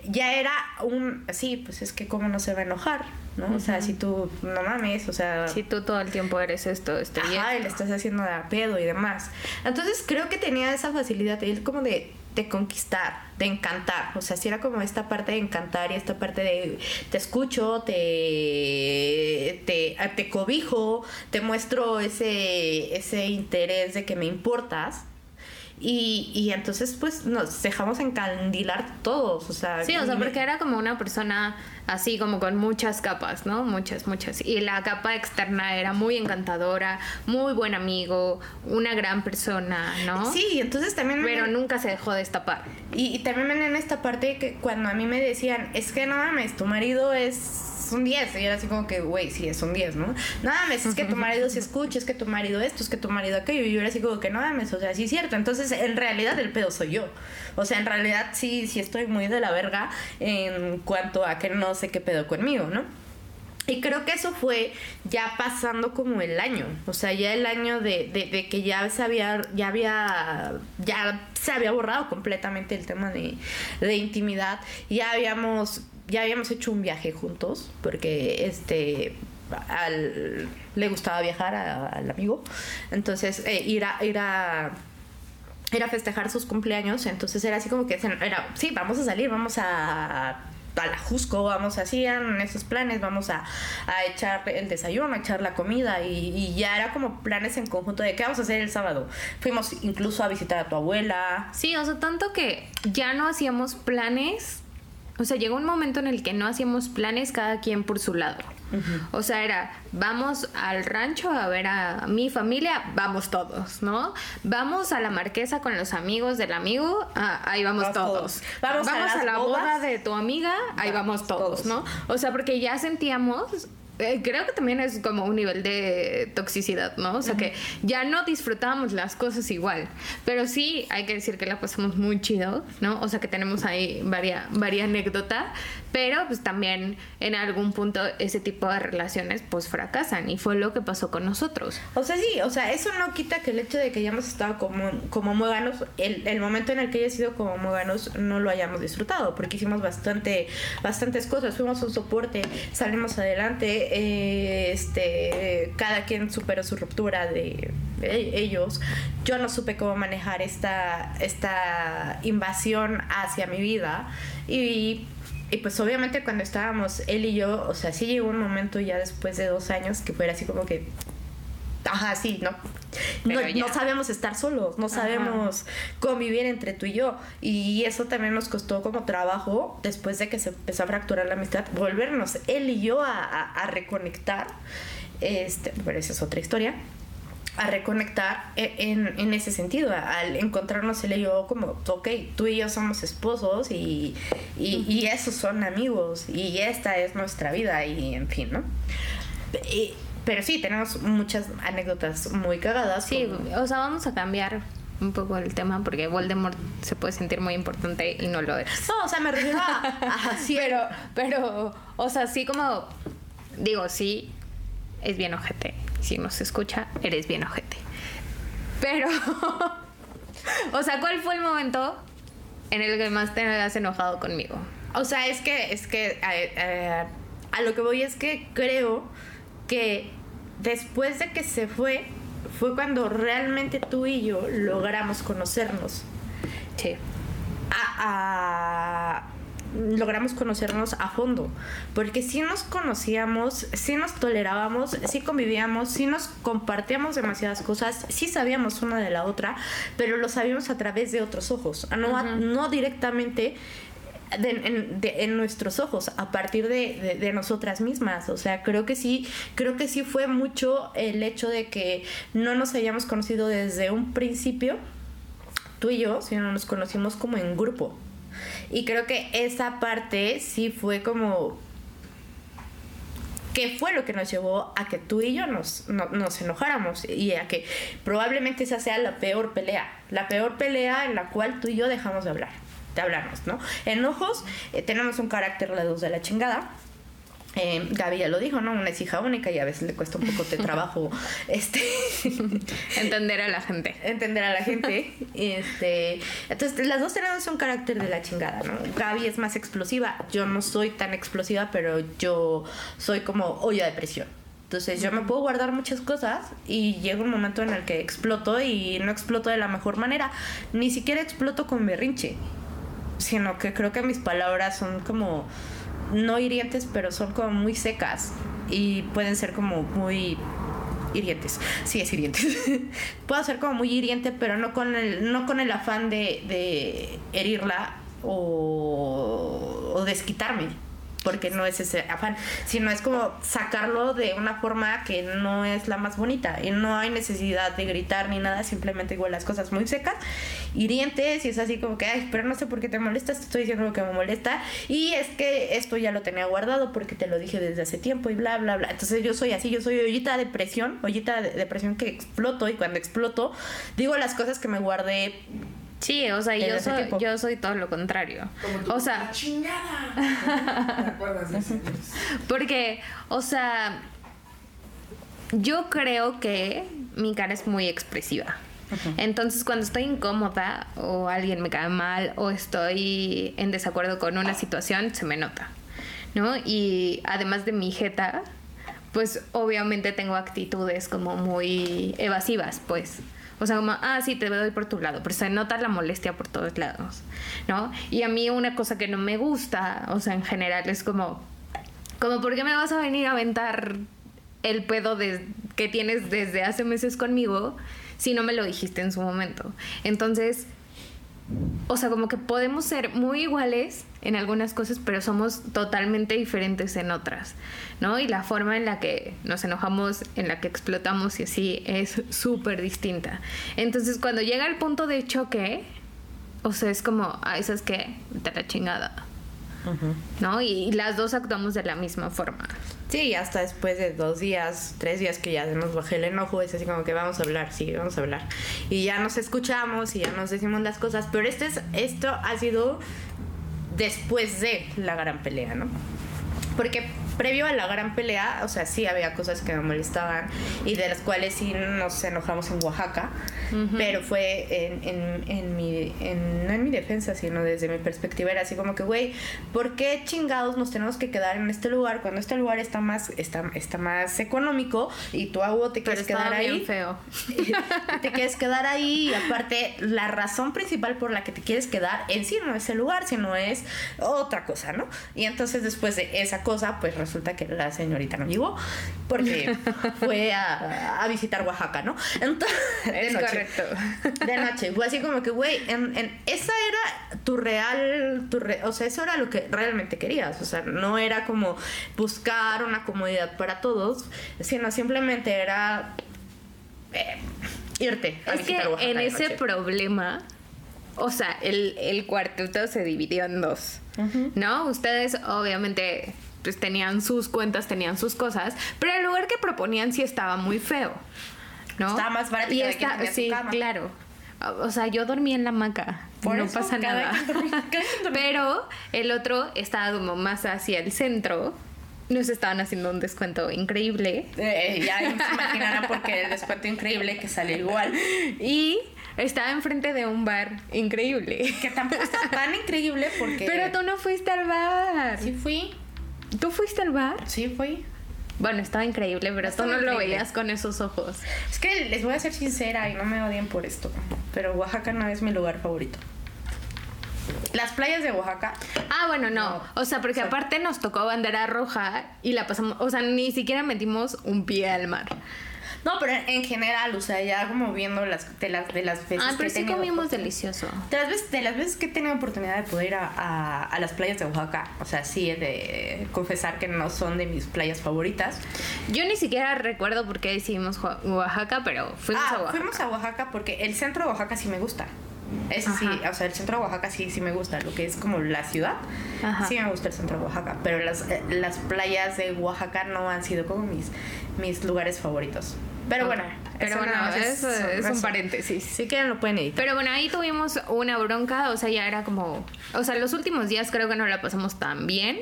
ya era un, sí, pues es que cómo no se va a enojar, ¿no? O sea, si tú, no mames, o sea... Si tú todo el tiempo eres esto, y Ajá, y le estás haciendo de a pedo y demás. Entonces creo que tenía esa facilidad de él como de, de conquistar, de encantar. O sea, sí era como esta parte de encantar y esta parte de te escucho, te, te, te cobijo, te muestro ese, ese interés de que me importas. Y, y entonces pues nos dejamos encandilar todos, o sea... Sí, o sea, porque era como una persona así como con muchas capas, ¿no? Muchas, muchas. Y la capa externa era muy encantadora, muy buen amigo, una gran persona, ¿no? Sí, entonces también... me- Pero nunca se dejó destapar. Y, y también en esta parte que cuando a mí me decían, es que no mames, tu marido es un 10. Y era así como que, güey, sí, es un 10, ¿no? No mames, es que tu marido se escucha, es que tu marido esto, es que tu marido aquello. Y yo era así como que, no mames, o sea, sí es cierto. Entonces, en realidad, el pedo soy yo. O sea, en realidad, sí, sí estoy muy de la verga en cuanto a que no sé qué pedo conmigo, ¿no? Y creo que eso fue ya pasando como el año, o sea, ya el año de, de, de que ya se había, ya había, ya se había borrado completamente el tema de, de intimidad, ya habíamos, ya habíamos hecho un viaje juntos, porque este, al, le gustaba viajar al amigo, entonces eh, ir a festejar sus cumpleaños, entonces era así como que era, sí, vamos a salir, vamos a a la Jusco, vamos así en esos planes, vamos a, a echar el desayuno, a echar la comida y, y ya era como planes en conjunto de qué vamos a hacer el sábado. Fuimos incluso a visitar a tu abuela. Sí, o sea, tanto que ya no hacíamos planes. O sea, llegó un momento en el que no hacíamos planes cada quien por su lado. O sea, era, vamos al rancho a ver a mi familia, vamos todos, ¿no? Vamos a la marquesa con los amigos del amigo, ah, ahí vamos, Vamos todos. todos. Vamos a la bodas. boda de tu amiga, ahí vamos, Vamos todos, todos. ¿no? O sea, porque ya sentíamos... eh, creo que también es como un nivel de toxicidad, ¿no? O sea que ya no disfrutábamos las cosas igual. Pero sí hay que decir que la pasamos muy chido, ¿no? O sea que tenemos ahí varia, varia anécdota. Pero pues también en algún punto ese tipo de relaciones pues fracasan. Y fue lo que pasó con nosotros. O sea, sí, o sea, eso no quita que el hecho de que hayamos estado como, como muéganos, el, el momento en el que haya sido como muéganos, no lo hayamos disfrutado, porque hicimos bastante, bastantes cosas, fuimos un soporte, salimos adelante, eh, este, cada quien superó su ruptura de, de ellos. Yo no supe cómo manejar esta, esta invasión hacia mi vida y y pues obviamente cuando estábamos él y yo, o sea, sí llegó un momento ya después de dos años que fuera así como que, ajá, sí, ¿no? No, no sabemos estar solos, no Ajá. sabemos convivir entre tú y yo. Y eso también nos costó como trabajo, después de que se empezó a fracturar la amistad, volvernos él y yo a, a- a reconectar. Este, pero esa es otra historia a reconectar e- en, en ese sentido, al encontrarnos él y yo como, ok, tú y yo somos esposos y, y, y esos son amigos y esta es nuestra vida y en fin, ¿no? Y- pero sí, tenemos muchas anécdotas muy cagadas. Sí, como- o sea, vamos a cambiar un poco el tema porque Voldemort se puede sentir muy importante y no lo es. No, o sea, me refiero a... a sí, Pero, pero, o sea, sí como, digo, sí, es bien ojete. Si nos escucha, eres bien ojete. Pero, o sea, ¿cuál fue el momento en el que más te has enojado conmigo? O sea, es que, es que eh, eh, a lo que voy es que creo que después de que se fue, fue cuando realmente tú y yo logramos conocernos. Sí. A, a- logramos conocernos a fondo, porque sí nos conocíamos, sí nos tolerábamos, sí convivíamos, sí nos compartíamos demasiadas cosas, sí sabíamos una de la otra, pero lo sabíamos a través de otros ojos, no, no directamente en, nuestros ojos a partir de, de- nosotras mismas. O sea creo que sí creo que sí fue mucho el hecho de que no nos hayamos conocido desde un principio tú y yo sino nos conocimos como en grupo. Y creo que esa parte sí fue como que fue lo que nos llevó a que tú y yo nos, no- nos enojáramos y a que probablemente esa sea la peor pelea, la peor pelea en la cual tú y yo dejamos de hablar, de hablarnos, ¿no? Enojos, eh, tenemos un carácter la dos de la chingada. Eh, Gaby ya lo dijo, ¿no? Una es hija única y a veces le cuesta un poco de trabajo este Entender a la gente. entender a la gente. Este, entonces, las dos tenemos un carácter de la chingada, ¿no? Gaby es más explosiva. Yo no soy tan explosiva, pero yo soy como olla de presión. Entonces, yo me puedo guardar muchas cosas y llega un momento en el que exploto y no exploto de la mejor manera. Ni siquiera exploto con berrinche, sino que creo que mis palabras son como no hirientes, pero son como muy secas y pueden ser como muy hirientes. Sí, es hirientes. Puedo ser como muy hiriente, pero no con el, no con el afán de, de herirla o, o desquitarme. Porque no es ese afán, sino es como sacarlo de una forma que no es la más bonita. Y no hay necesidad de gritar ni nada, simplemente igual las cosas muy secas, hirientes, y es así como que, ay, pero no sé por qué te molestas, te estoy diciendo lo que me molesta. Y es que esto ya lo tenía guardado porque te lo dije desde hace tiempo y bla, bla, bla. Entonces yo soy así, yo soy ollita de presión, ollita de, de presión que exploto y cuando exploto digo las cosas que me guardé. Sí, o sea, yo soy, yo soy todo lo contrario. Como tú, O la sea, chingada. ¿Te acuerdas de ese? porque, o sea, yo creo que mi cara es muy expresiva. Entonces, cuando estoy incómoda o alguien me cae mal o estoy en desacuerdo con una situación, se me nota, ¿no? Y además de mi jeta, pues obviamente tengo actitudes como muy evasivas, pues. O sea, como, ah, sí, te doy por tu lado, pero se nota la molestia por todos lados, ¿no? Y a mí una cosa que no me gusta, o sea, en general es como, como, ¿por qué me vas a venir a aventar el pedo que tienes desde hace meses conmigo si no me lo dijiste en su momento? Entonces, o sea, como que podemos ser muy iguales en algunas cosas, pero somos totalmente diferentes en otras, ¿no? Y la forma en la que nos enojamos, en la que explotamos y así es súper distinta. Entonces, cuando llega el punto de choque, o sea, es como, ah, ¿sabes qué? De la chingada, ¿no? Y las dos actuamos de la misma forma. Sí, hasta después de dos días, tres días que ya nos bajé el enojo, es así como que vamos a hablar, sí, vamos a hablar. Y ya nos escuchamos y ya nos decimos las cosas, pero este es, esto ha sido después de la gran pelea, ¿no? Porque previo a la gran pelea, o sea, sí había cosas que me molestaban y de las cuales sí nos enojamos en Oaxaca, pero fue en, en, en mi, en- no en mi defensa, sino desde mi perspectiva, era así como que, güey, ¿por qué chingados nos tenemos que quedar en este lugar cuando este lugar está más, está, está más económico y tú, Agua, te quieres quedar bien ahí? feo. te quieres quedar ahí y aparte la razón principal por la que te quieres quedar en sí no es el lugar, sino es otra cosa, ¿no? Y entonces después de esa cosa, pues resulta que la señorita no llegó porque fue a, a visitar Oaxaca, ¿no? Entonces, de Es noche. correcto. De noche. Fue así como que, güey, en, en- esa era tu real, tu re- o sea, eso era lo que realmente querías. O sea, no era como buscar una comodidad para todos, sino simplemente era eh, irte a Es que Oaxaca en ese noche. problema, o sea, el, el cuarteto se dividió en dos, ¿no? Ustedes obviamente pues tenían sus cuentas, tenían sus cosas, pero el lugar que proponían sí estaba muy feo, ¿no? Estaba más barato y cada quien su sí, cama. claro. O sea, yo dormía en la hamaca, Por no eso, pasa nada. Pero el otro estaba como más hacia el centro. Nos estaban haciendo un descuento increíble. Eh, ya se imaginarán porque el descuento increíble que sale igual. Y estaba enfrente de un bar increíble. Que tampoco está tan increíble porque. Pero tú no fuiste al bar. Sí fui. ¿Tú fuiste al bar? Sí fui. Bueno, estaba increíble, pero Estaba tú no lo veías con esos ojos. Es que les voy a ser sincera y no me odien por esto. Pero Oaxaca no es mi lugar favorito. Las playas de Oaxaca. Ah, bueno, no. No. O sea, porque O sea- aparte nos tocó bandera roja y la pasamos, o sea, ni siquiera metimos un pie al mar. No, pero en, en general, o sea, ya como viendo las de las de las veces Ah, que pero sí comimos delicioso. De las, veces, de las veces que he tenido oportunidad de poder ir a, a- a las playas de Oaxaca, o sea, sí he de confesar que no son de mis playas favoritas. Yo ni siquiera recuerdo por qué decidimos Oa- Oaxaca, pero fuimos ah, a Oaxaca. fuimos a Oaxaca porque el centro de Oaxaca sí me gusta. Ese sí, o sea, el centro de Oaxaca sí, sí me gusta. Lo que es como la ciudad, Ajá. sí me gusta el centro de Oaxaca. Pero las, eh, las playas de Oaxaca no han sido como mis, mis lugares favoritos. Pero Ok. bueno, pero bueno, eso es un paréntesis. Si quieren lo pueden editar. Pero bueno, ahí tuvimos una bronca, o sea, ya era como, o sea, los últimos días creo que no la pasamos tan bien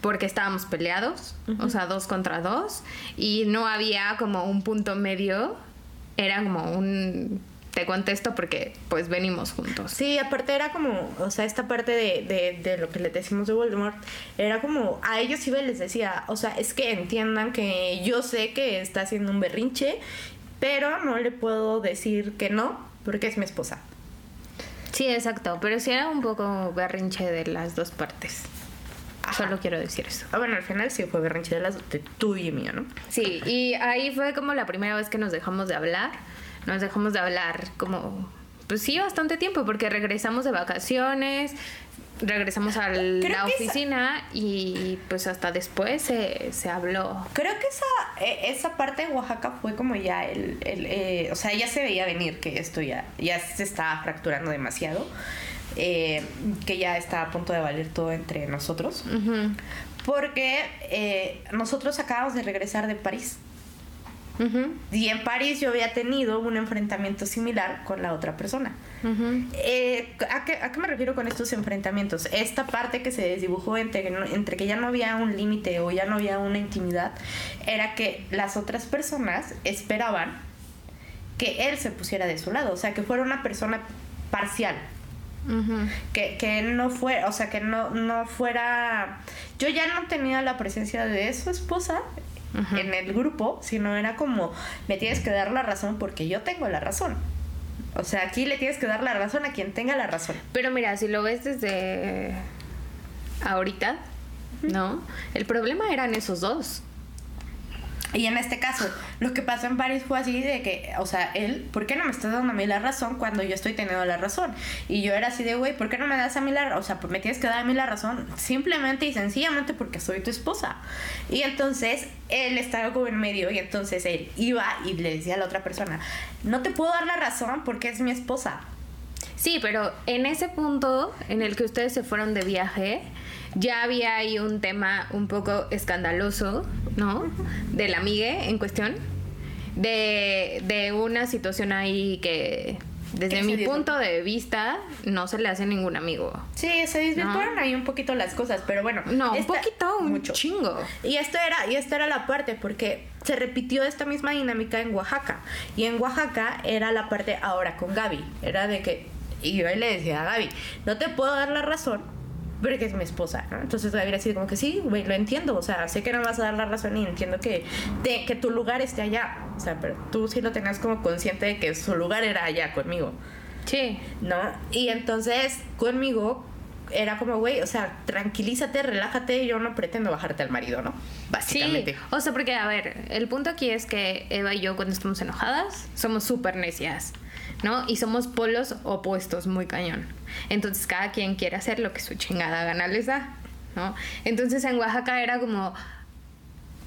porque estábamos peleados, o sea, dos contra dos, y no había como un punto medio, era como un, te contesto porque pues venimos juntos. Sí, aparte era como, o sea, esta parte de, de, de lo que le decimos de Voldemort, era como, a ellos iba y les decía, o sea, es que entiendan que yo sé que está haciendo un berrinche, pero no le puedo decir que no, porque es mi esposa. Sí, exacto, pero sí era un poco berrinche de las dos partes. Ajá. Solo quiero decir eso. Ah, bueno, al final sí fue berrinche de, las, de tú y mío, ¿no? Sí, y ahí fue como la primera vez que nos dejamos de hablar. Nos dejamos de hablar como, pues sí, bastante tiempo, porque regresamos de vacaciones, regresamos a la esa- oficina y pues hasta después se, se habló. Creo que esa, eh, esa parte de Oaxaca fue como ya el, el, eh, o sea, ya se veía venir que esto ya, ya se estaba fracturando demasiado, eh, que ya está a punto de valer todo entre nosotros. Porque eh, nosotros acabamos de regresar de París. Y en París yo había tenido un enfrentamiento similar con la otra persona. Eh, ¿a, qué, a qué me refiero con estos enfrentamientos? Esta parte que se desdibujó entre, entre que ya no había un límite o ya no había una intimidad, era que las otras personas esperaban que él se pusiera de su lado, o sea, que fuera una persona parcial. Que, que no fuera, o sea, que no, no fuera. Yo ya no tenía la presencia de su esposa En el grupo, sino era como, me tienes que dar la razón porque yo tengo la razón. O sea, aquí le tienes que dar la razón a quien tenga la razón. Pero mira, si lo ves desde ahorita, ¿no? El problema eran esos dos. Y en este caso, lo que pasó en París fue así de que, o sea, él, ¿por qué no me estás dando a mí la razón cuando yo estoy teniendo la razón? Y yo era así de, güey, ¿por qué no me das a mí la razón? O sea, me tienes que dar a mí la razón simplemente y sencillamente porque soy tu esposa. Y entonces él estaba como en medio y entonces él iba y le decía a la otra persona, no te puedo dar la razón porque es mi esposa. Sí, pero en ese punto en el que ustedes se fueron de viaje, ya había ahí un tema un poco escandaloso, ¿no? Del amigue en cuestión. De, de una situación ahí que, desde mi punto de vista, no se le hace ningún amigo. Sí, se desvirtuaron No. ahí un poquito las cosas, pero bueno. No, un esta- poquito, un mucho. chingo. Y esto era, y esta era la parte, porque se repitió esta misma dinámica en Oaxaca. Y en Oaxaca era la parte ahora con Gaby. Era de que, y yo le decía a Gaby, no te puedo dar la razón, porque es mi esposa, ¿no? Entonces Gaby era así como que sí, güey, lo entiendo. O sea, sé que no me vas a dar la razón y entiendo que, de, que tu lugar esté allá. O sea, pero tú sí lo tenías como consciente de que su lugar era allá conmigo. Sí. ¿no? Y entonces conmigo era como, güey, o sea, tranquilízate, relájate, yo no pretendo bajarte al marido, ¿no? Básicamente. Sí, o sea, porque a ver, el punto aquí es que Eva y yo cuando estamos enojadas somos súper necias, ¿no? Y somos polos opuestos, muy cañón. Entonces cada quien quiere hacer lo que su chingada gana les da, ¿no? Entonces en Oaxaca era como,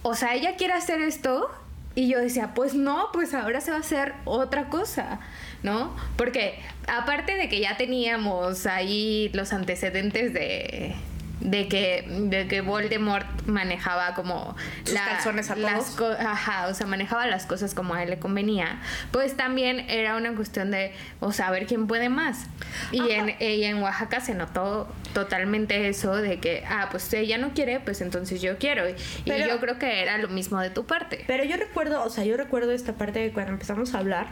o sea, ella quiere hacer esto y yo decía, pues no, pues ahora se va a hacer otra cosa, ¿no? Porque aparte de que ya teníamos ahí los antecedentes de, de que, de que Voldemort manejaba como Sus calzones a las todos. ajá, o sea, manejaba las cosas como a él le convenía, pues también era una cuestión de, o ver quién puede más. Y en, y en Oaxaca se notó totalmente eso de que, ah, pues ella no quiere, pues entonces yo quiero. Y, y Pero- yo creo que era lo mismo de tu parte. Pero yo recuerdo, o sea, yo recuerdo esta parte de cuando empezamos a hablar.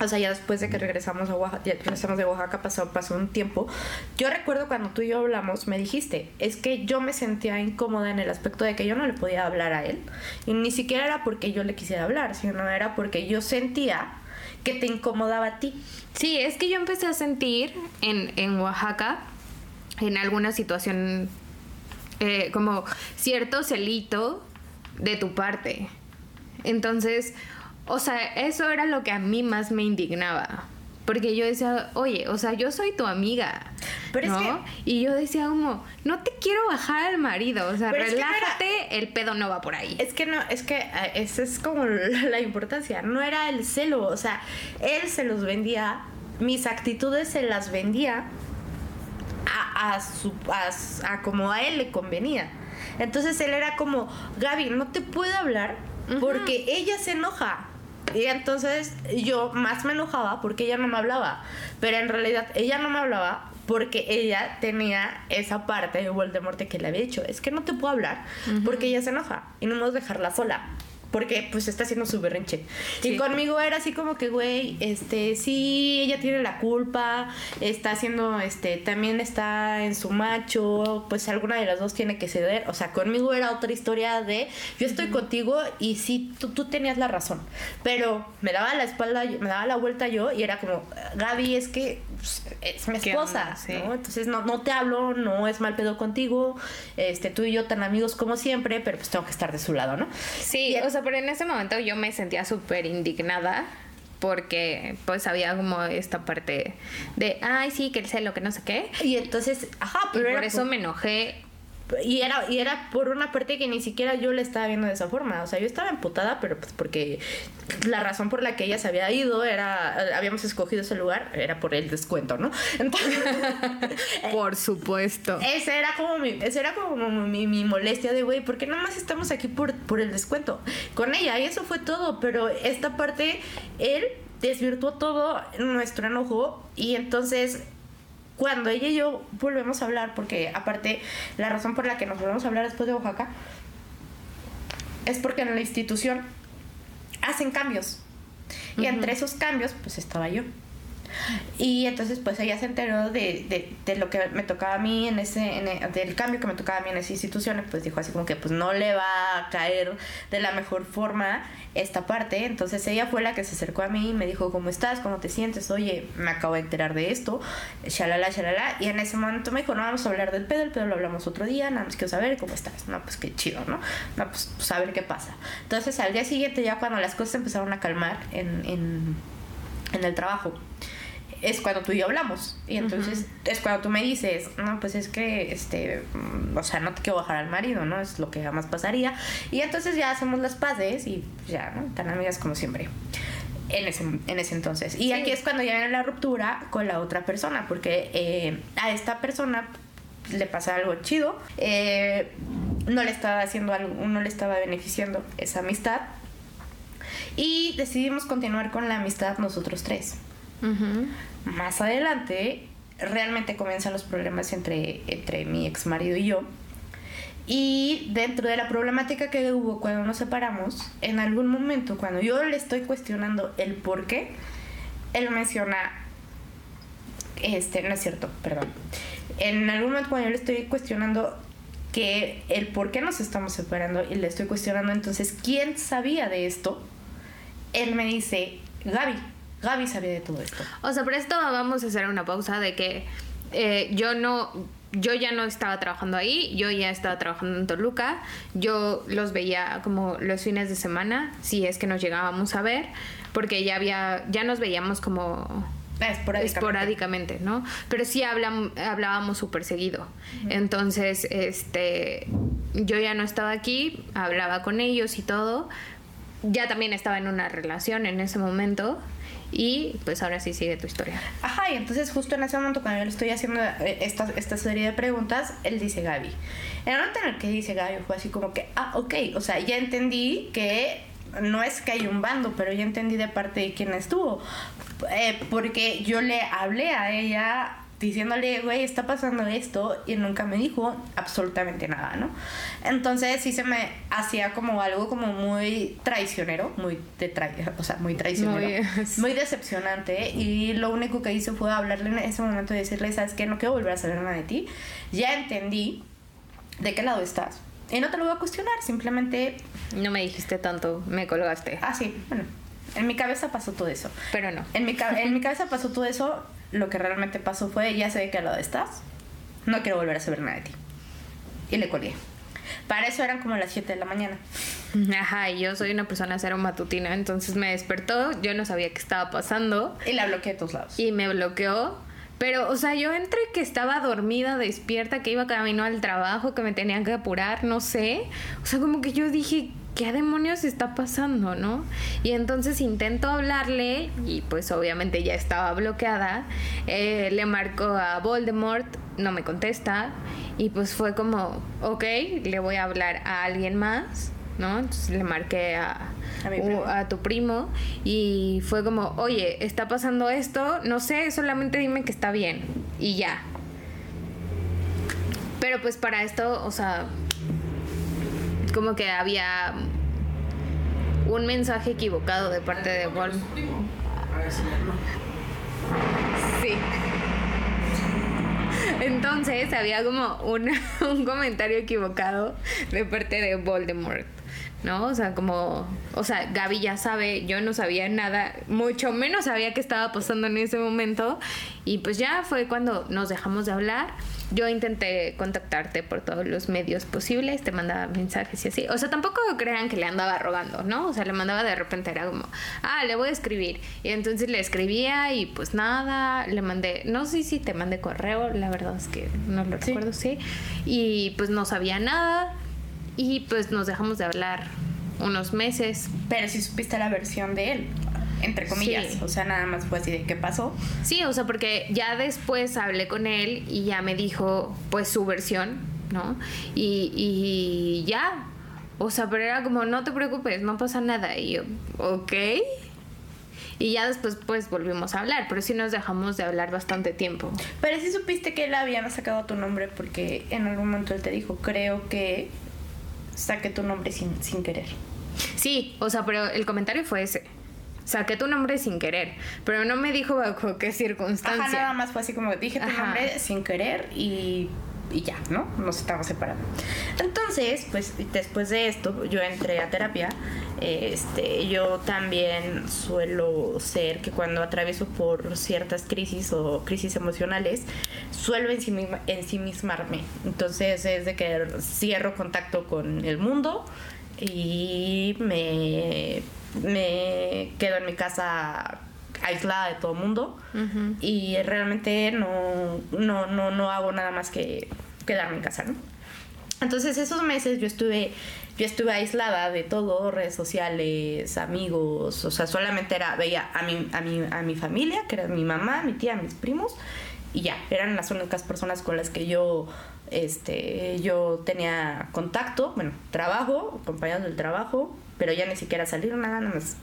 O sea, ya después de que regresamos a Oaxaca, ya regresamos de Oaxaca, pasó, pasó un tiempo. Yo recuerdo cuando tú y yo hablamos, me dijiste, es que yo me sentía incómoda en el aspecto de que yo no le podía hablar a él. Y ni siquiera era porque yo le quisiera hablar, sino era porque yo sentía que te incomodaba a ti. Sí, es que yo empecé a sentir en, en Oaxaca en alguna situación eh, como cierto celito de tu parte. Entonces, o sea, eso era lo que a mí más me indignaba. Porque yo decía, oye, o sea, yo soy tu amiga. Pero es ¿no? que- Y yo decía como, no te quiero bajar al marido. O sea, Pero es que no era- relájate, el pedo no va por ahí. Es que no, es que eh, esa es como la importancia. No era el celo, o sea, él se los vendía, mis actitudes se las vendía a, a su, a, s- a como a él le convenía. Entonces él era como, Gaby, no te puedo hablar porque ella se enoja. Y entonces yo más me enojaba porque ella no me hablaba. Pero en realidad ella no me hablaba porque ella tenía esa parte de Voldemort que le había dicho, es que no te puedo hablar porque ella se enoja y no podemos dejarla sola. Porque pues está haciendo su berrinche. Y conmigo era así como que, güey, este, sí, ella tiene la culpa, está haciendo, este, también está en su macho, pues alguna de las dos tiene que ceder. O sea, conmigo era otra historia de, yo estoy contigo y sí, tú, tú tenías la razón. Pero me daba la espalda, me daba la vuelta yo y era como, Gaby, es que pues, es mi ¿Qué esposa, onda? Sí. ¿no? Entonces no, no te hablo, no es mal pedo contigo, este, tú y yo tan amigos como siempre, pero pues tengo que estar de su lado, ¿no? Sí, o sea, pero en ese momento yo me sentía súper indignada porque pues había como esta parte de, ay, sí, que el celo, que no sé qué. Y entonces, ajá, Y pero por era eso por- me enojé. Y era y era por una parte que ni siquiera yo le estaba viendo de esa forma, o sea, yo estaba emputada, pero pues porque la razón por la que ella se había ido era habíamos escogido ese lugar era por el descuento, ¿no? Entonces, Por supuesto. esa era como mi esa era como mi, mi molestia de güey, porque nada más estamos aquí por por el descuento con ella y eso fue todo, pero esta parte él desvirtuó todo nuestro enojo y entonces cuando ella y yo volvemos a hablar, porque aparte la razón por la que nos volvemos a hablar después de Oaxaca es porque en la institución hacen cambios. Y entre esos cambios, pues estaba yo. Y entonces, pues ella se enteró de, de, lo que me tocaba a mí en ese, e- del cambio que me tocaba a mí en esa institución, pues dijo así como que pues no le va a caer de la mejor forma esta parte. Entonces ella fue la que se acercó a mí y me dijo, ¿cómo estás? ¿Cómo te sientes? Oye, me acabo de enterar de esto, shalala, shalala. Y en ese momento me dijo, no vamos a hablar del pedo, el pedo lo hablamos otro día, nada más quiero saber cómo estás. No, pues qué chido, ¿no? No, pues, pues a ver qué pasa. Entonces al día siguiente, ya cuando las cosas empezaron a calmar en, en, en el trabajo, es cuando tú y yo hablamos. Y entonces es cuando tú me dices, no, pues es que, este, mm, o sea, no te quiero bajar al marido, ¿no? Es lo que jamás pasaría. Y entonces ya hacemos las paces y ya, ¿no? Tan amigas como siempre. En ese, en ese entonces. Y Sí. aquí es cuando ya viene la ruptura con la otra persona, porque eh, a esta persona le pasa algo chido, eh, no le estaba haciendo algo, no le estaba beneficiando esa amistad. Y decidimos continuar con la amistad nosotros tres. Más adelante, realmente comienzan los problemas entre, entre mi ex marido y yo. Y dentro de la problemática que hubo cuando nos separamos, en algún momento, cuando yo le estoy cuestionando el por qué, él menciona. Este, no es cierto, perdón. En algún momento, cuando yo le estoy cuestionando que el por qué nos estamos separando y le estoy cuestionando entonces quién sabía de esto, él me dice, Gaby, Gaby sabía de todo esto. O sea, por esto vamos a hacer una pausa de que eh, yo no, yo ya no estaba trabajando ahí, yo ya estaba trabajando en Toluca, yo los veía como los fines de semana, si es que nos llegábamos a ver, porque ya había, ya nos veíamos como Esporádicamente. esporádicamente, ¿no? Pero sí hablábamos súper seguido. Entonces, este, yo ya no estaba aquí, hablaba con ellos y todo. Ya también estaba en una relación en ese momento. Y pues ahora sí sigue tu historia. Ajá, y entonces justo en ese momento cuando yo le estoy haciendo eh, esta, esta serie de preguntas, él dice Gaby. En el momento en el que dice Gaby fue así como que, ah, ok, o sea, ya entendí que no es que hay un bando, pero ya entendí de parte de quién estuvo. Eh, porque yo le hablé a ella diciéndole, güey, está pasando esto, y nunca me dijo absolutamente nada, ¿no? Entonces sí se me hacía como algo como muy traicionero, muy de trai- o sea, muy traicionero, Muy- muy, decepcionante, y lo único que hice fue hablarle en ese momento y decirle, ¿sabes qué? No quiero volver a saber nada de ti, ya entendí de qué lado estás, y no te lo voy a cuestionar, simplemente, No me dijiste tanto, me colgaste. ah, sí, bueno, en mi cabeza pasó todo eso. Pero no. En mi, en mi cabeza pasó todo eso. Lo que realmente pasó fue, ya sé de qué lado estás. no quiero volver a saber nada de ti. Y le colgué. Para eso eran como las 7 de la mañana. Ajá, y yo soy una persona cero matutina, entonces me despertó, yo no sabía qué estaba pasando Y la bloqueé de todos lados. y me bloqueó. Pero, o sea, yo entre que estaba dormida, despierta, que iba camino al trabajo, que me tenía que apurar, no sé. O sea, como que yo dije, ¿qué demonios está pasando, no? Y entonces intento hablarle y pues obviamente ya estaba bloqueada. Eh, le marco a Voldemort, no me contesta. Y pues fue como, ok, le voy a hablar a alguien más, ¿no? Entonces le marqué a, A tu primo y fue como, oye, está pasando esto, no sé, solamente dime que está bien y ya. Pero pues para esto, o sea, como que había un mensaje equivocado de parte de Vol. A ver si no. Sí. Entonces había como un, un comentario equivocado de parte de Voldemort. ¿No? O sea, como. O sea, Gaby ya sabe, yo no sabía nada, mucho menos sabía qué estaba pasando en ese momento. Y pues ya fue cuando nos dejamos de hablar. Yo intenté contactarte por todos los medios posibles, te mandaba mensajes y así. O sea, tampoco crean que le andaba rogando, ¿no? O sea, le mandaba de repente, era como, ah, le voy a escribir. Y entonces le escribía y pues nada, le mandé, no sé si te mandé correo, la verdad es que no lo Sí. recuerdo, sí. Y pues no sabía nada y pues nos dejamos de hablar unos meses. Pero sí supiste la versión de él, entre comillas. Sí. O sea, nada más fue así de qué pasó. Sí, o sea, porque ya después hablé con él y ya me dijo pues su versión, ¿no? Y, y ya. O sea, pero era como, no te preocupes, no pasa nada. Y yo, ok. Y ya después pues volvimos a hablar, pero sí nos dejamos de hablar bastante tiempo. Pero sí supiste que él había sacado tu nombre porque en algún momento él te dijo, creo que saqué tu nombre sin, sin querer. Sí, o sea, pero el comentario fue ese. Saqué tu nombre sin querer, pero no me dijo bajo qué circunstancia. Ajá, nada más fue así como dije tu Ajá. nombre sin querer y, y ya, ¿no? Nos estamos separando. Entonces, pues después de esto, yo entré a terapia. Este, yo también suelo ser que cuando atravieso por ciertas crisis o crisis emocionales, suelo ensimisma- ensimismarme. Entonces es de que cierro contacto con el mundo y me, me quedo en mi casa aislada de todo el mundo y realmente no, no, no, no hago nada más que quedarme en casa, ¿no? Entonces esos meses yo estuve, yo estuve aislada de todo, redes sociales, amigos, o sea, solamente era, veía a mi, a mi, a mi familia, que era mi mamá, mi tía, mis primos, y ya, eran las únicas personas con las que yo, este, yo tenía contacto, bueno, trabajo, compañeros del trabajo, pero ya ni siquiera salir nada, nada más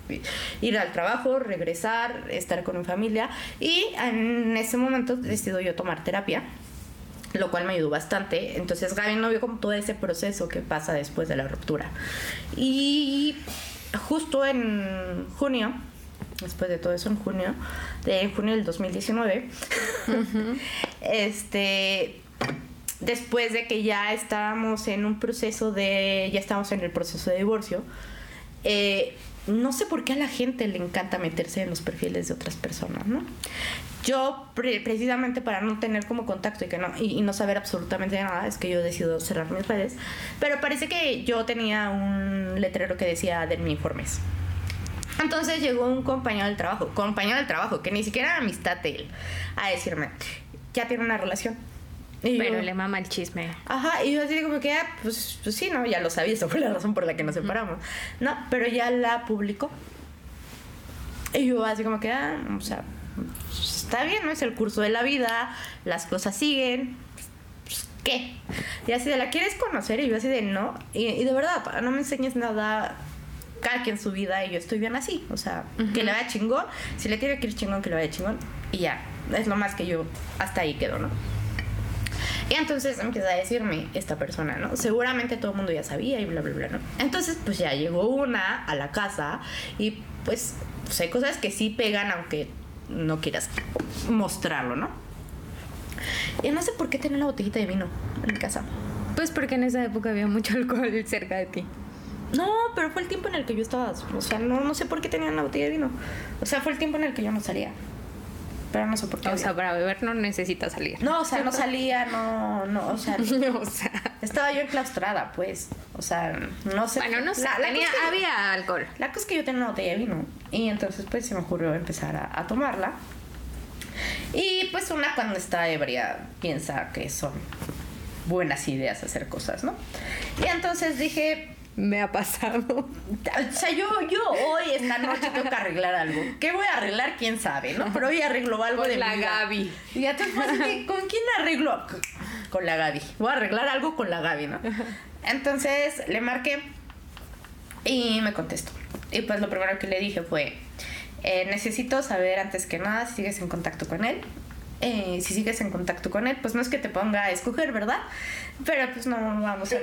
ir al trabajo, regresar, estar con mi familia, y en ese momento decido yo tomar terapia lo cual me ayudó bastante. Entonces Gaby no vio como todo ese proceso que pasa después de la ruptura. Y justo en junio, después de todo eso en junio, de junio del 2019, este después de que ya estábamos en un proceso de, ya estábamos en el proceso de divorcio, eh, no sé por qué a la gente le encanta meterse en los perfiles de otras personas, ¿no? Yo, pre- precisamente para no tener como contacto y, que no, y, y no saber absolutamente nada, es que yo decido cerrar mis redes. Pero parece que yo tenía un letrero que decía denme informes. Entonces llegó un compañero del trabajo, compañero del trabajo, que ni siquiera era amistad de él, a decirme, ya tiene una relación. Y Pero yo, le mama el chisme. Ajá, y yo así como que, ah, pues, pues sí, no, ya lo sabía, esa fue la razón por la que nos separamos. No, pero ya la publicó. Y yo así como que, ah, o sea, pues, está bien, ¿no? Es el curso de la vida, las cosas siguen. pues, ¿Qué? Y así de, ¿la quieres conocer? Y yo así de, no. Y, y de verdad, no me enseñes nada, cada quien su vida y yo estoy bien así. O sea, que le vaya chingón. Si le tiene que ir chingón, que le vaya chingón. Y ya, es lo más que yo, hasta ahí quedo, ¿no? Y entonces empieza a decirme esta persona, ¿no? Seguramente todo el mundo ya sabía y bla, bla, bla, ¿no? Entonces, pues ya llegó una a la casa y pues, pues hay cosas que sí pegan aunque no quieras mostrarlo, ¿no? Y no sé por qué tenía una botellita de vino en mi casa. Pues porque en esa época había mucho alcohol cerca de ti. No, pero fue el tiempo en el que yo estaba, o sea, no, no sé por qué tenía una botella de vino. O sea, fue el tiempo en el que yo no salía. Pero no sé por qué. O sea, para beber no necesitas salir. no, o sea, no salía, no, no, o sea, o sea. estaba yo enclaustrada, pues, o sea, no sé. Bueno, no sé. La- la tenía- había alcohol. La cosa es que yo tenía una botella de vino y entonces pues se me ocurrió empezar a, a tomarla. Y pues una cuando está ebria piensa que son buenas ideas hacer cosas, ¿no? Y entonces dije, Me ha pasado. o sea, yo, yo hoy, esta noche, tengo que arreglar algo. ¿Qué voy a arreglar? ¿Quién sabe, no? Pero hoy arreglo algo Con de la mi. Gaby. Y ya te ¿con quién arreglo? Con la Gaby. Voy a arreglar algo con la Gaby, ¿no? Entonces le marqué y me contestó. Y pues lo primero que le dije fue, eh, necesito saber antes que nada si sigues en contacto con él. Eh, si sigues en contacto con él, pues no es que te ponga a escoger, ¿verdad? Pero pues no vamos a...